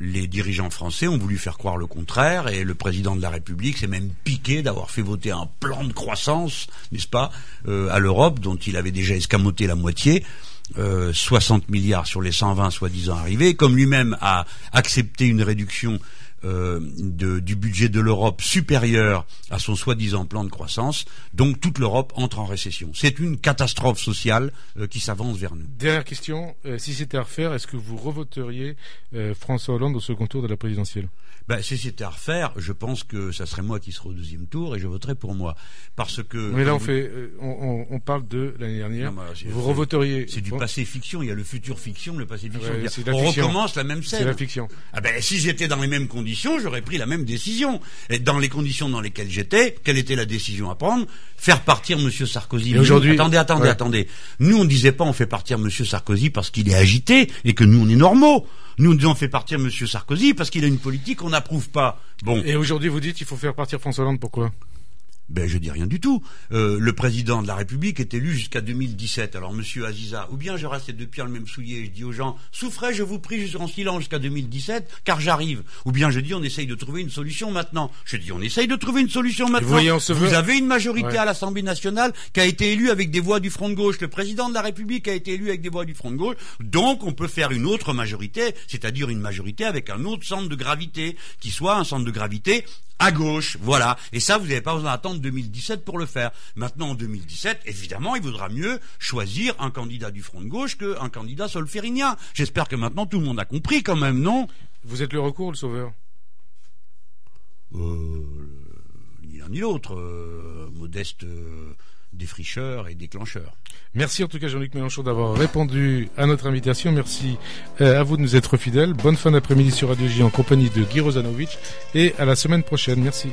les dirigeants français ont voulu faire croire le contraire et le président de la République s'est même piqué d'avoir fait voter un plan de croissance, n'est-ce pas, à l'Europe dont il avait déjà escamoté la moitié. 60 milliards sur les 120 soi-disant arrivés, comme lui-même a accepté une réduction euh, du budget de l'Europe supérieur à son soi-disant plan de croissance. Donc toute l'Europe entre en récession. C'est une catastrophe sociale euh, qui s'avance vers nous. Dernière question. Euh, si c'était à refaire, est-ce que vous revoteriez François Hollande au second tour de la présidentielle? Ben, si c'était à refaire, je pense que ça serait moi qui serais au deuxième tour et je voterais pour moi. Parce que. Mais là, on, fait, on, on, parle de l'année dernière. vous revoteriez. C'est du passé fiction. Il y a le futur fiction, le passé fiction. on recommence la même scène. C'est la fiction. Ah ben, si j'étais dans les mêmes conditions, j'aurais pris la même décision. Et dans les conditions dans lesquelles j'étais, quelle était la décision à prendre? Faire partir M. Sarkozy. aujourd'hui. Attendez, attendez, attendez. Nous, on disait pas on fait partir M. Sarkozy parce qu'il est agité et que nous, on est normaux. Nous, nous on fait partir M. Sarkozy parce qu'il a une politique qu'on n'approuve pas. Bon. Et aujourd'hui, vous dites qu'il faut faire partir François Hollande, pourquoi? Ben je dis rien du tout. Euh, le président de la République est élu jusqu'à 2017. Alors Monsieur Aziza, ou bien je reste deux pieds dans le même soulier, je dis aux gens, souffrez, je vous prie, en silence jusqu'à 2017, car j'arrive. Ou bien je dis, on essaye de trouver une solution maintenant. Je dis, on essaye de trouver une solution maintenant. Vous avez une majorité à l'Assemblée nationale qui a été élue avec des voix du Front de gauche. Le président de la République a été élu avec des voix du Front de gauche. Donc on peut faire une autre majorité, c'est-à-dire une majorité avec un autre centre de gravité, qui soit un centre de gravité à gauche, voilà. Et ça, vous n'avez pas besoin d'attendre 2017 pour le faire. Maintenant, en 2017, évidemment, il vaudra mieux choisir un candidat du Front de gauche qu'un candidat solférinien. J'espère que maintenant tout le monde a compris quand même, non? Vous êtes le recours, le sauveur? Euh, Ni l'un ni l'autre. Euh, modeste... Euh, défricheur et déclencheur. Merci en tout cas Jean-Luc Mélenchon d'avoir répondu à notre invitation. Merci euh, à vous de nous être fidèles. Bonne fin d'après-midi sur Radio J en compagnie de Guy Rosanovic et à la semaine prochaine. Merci.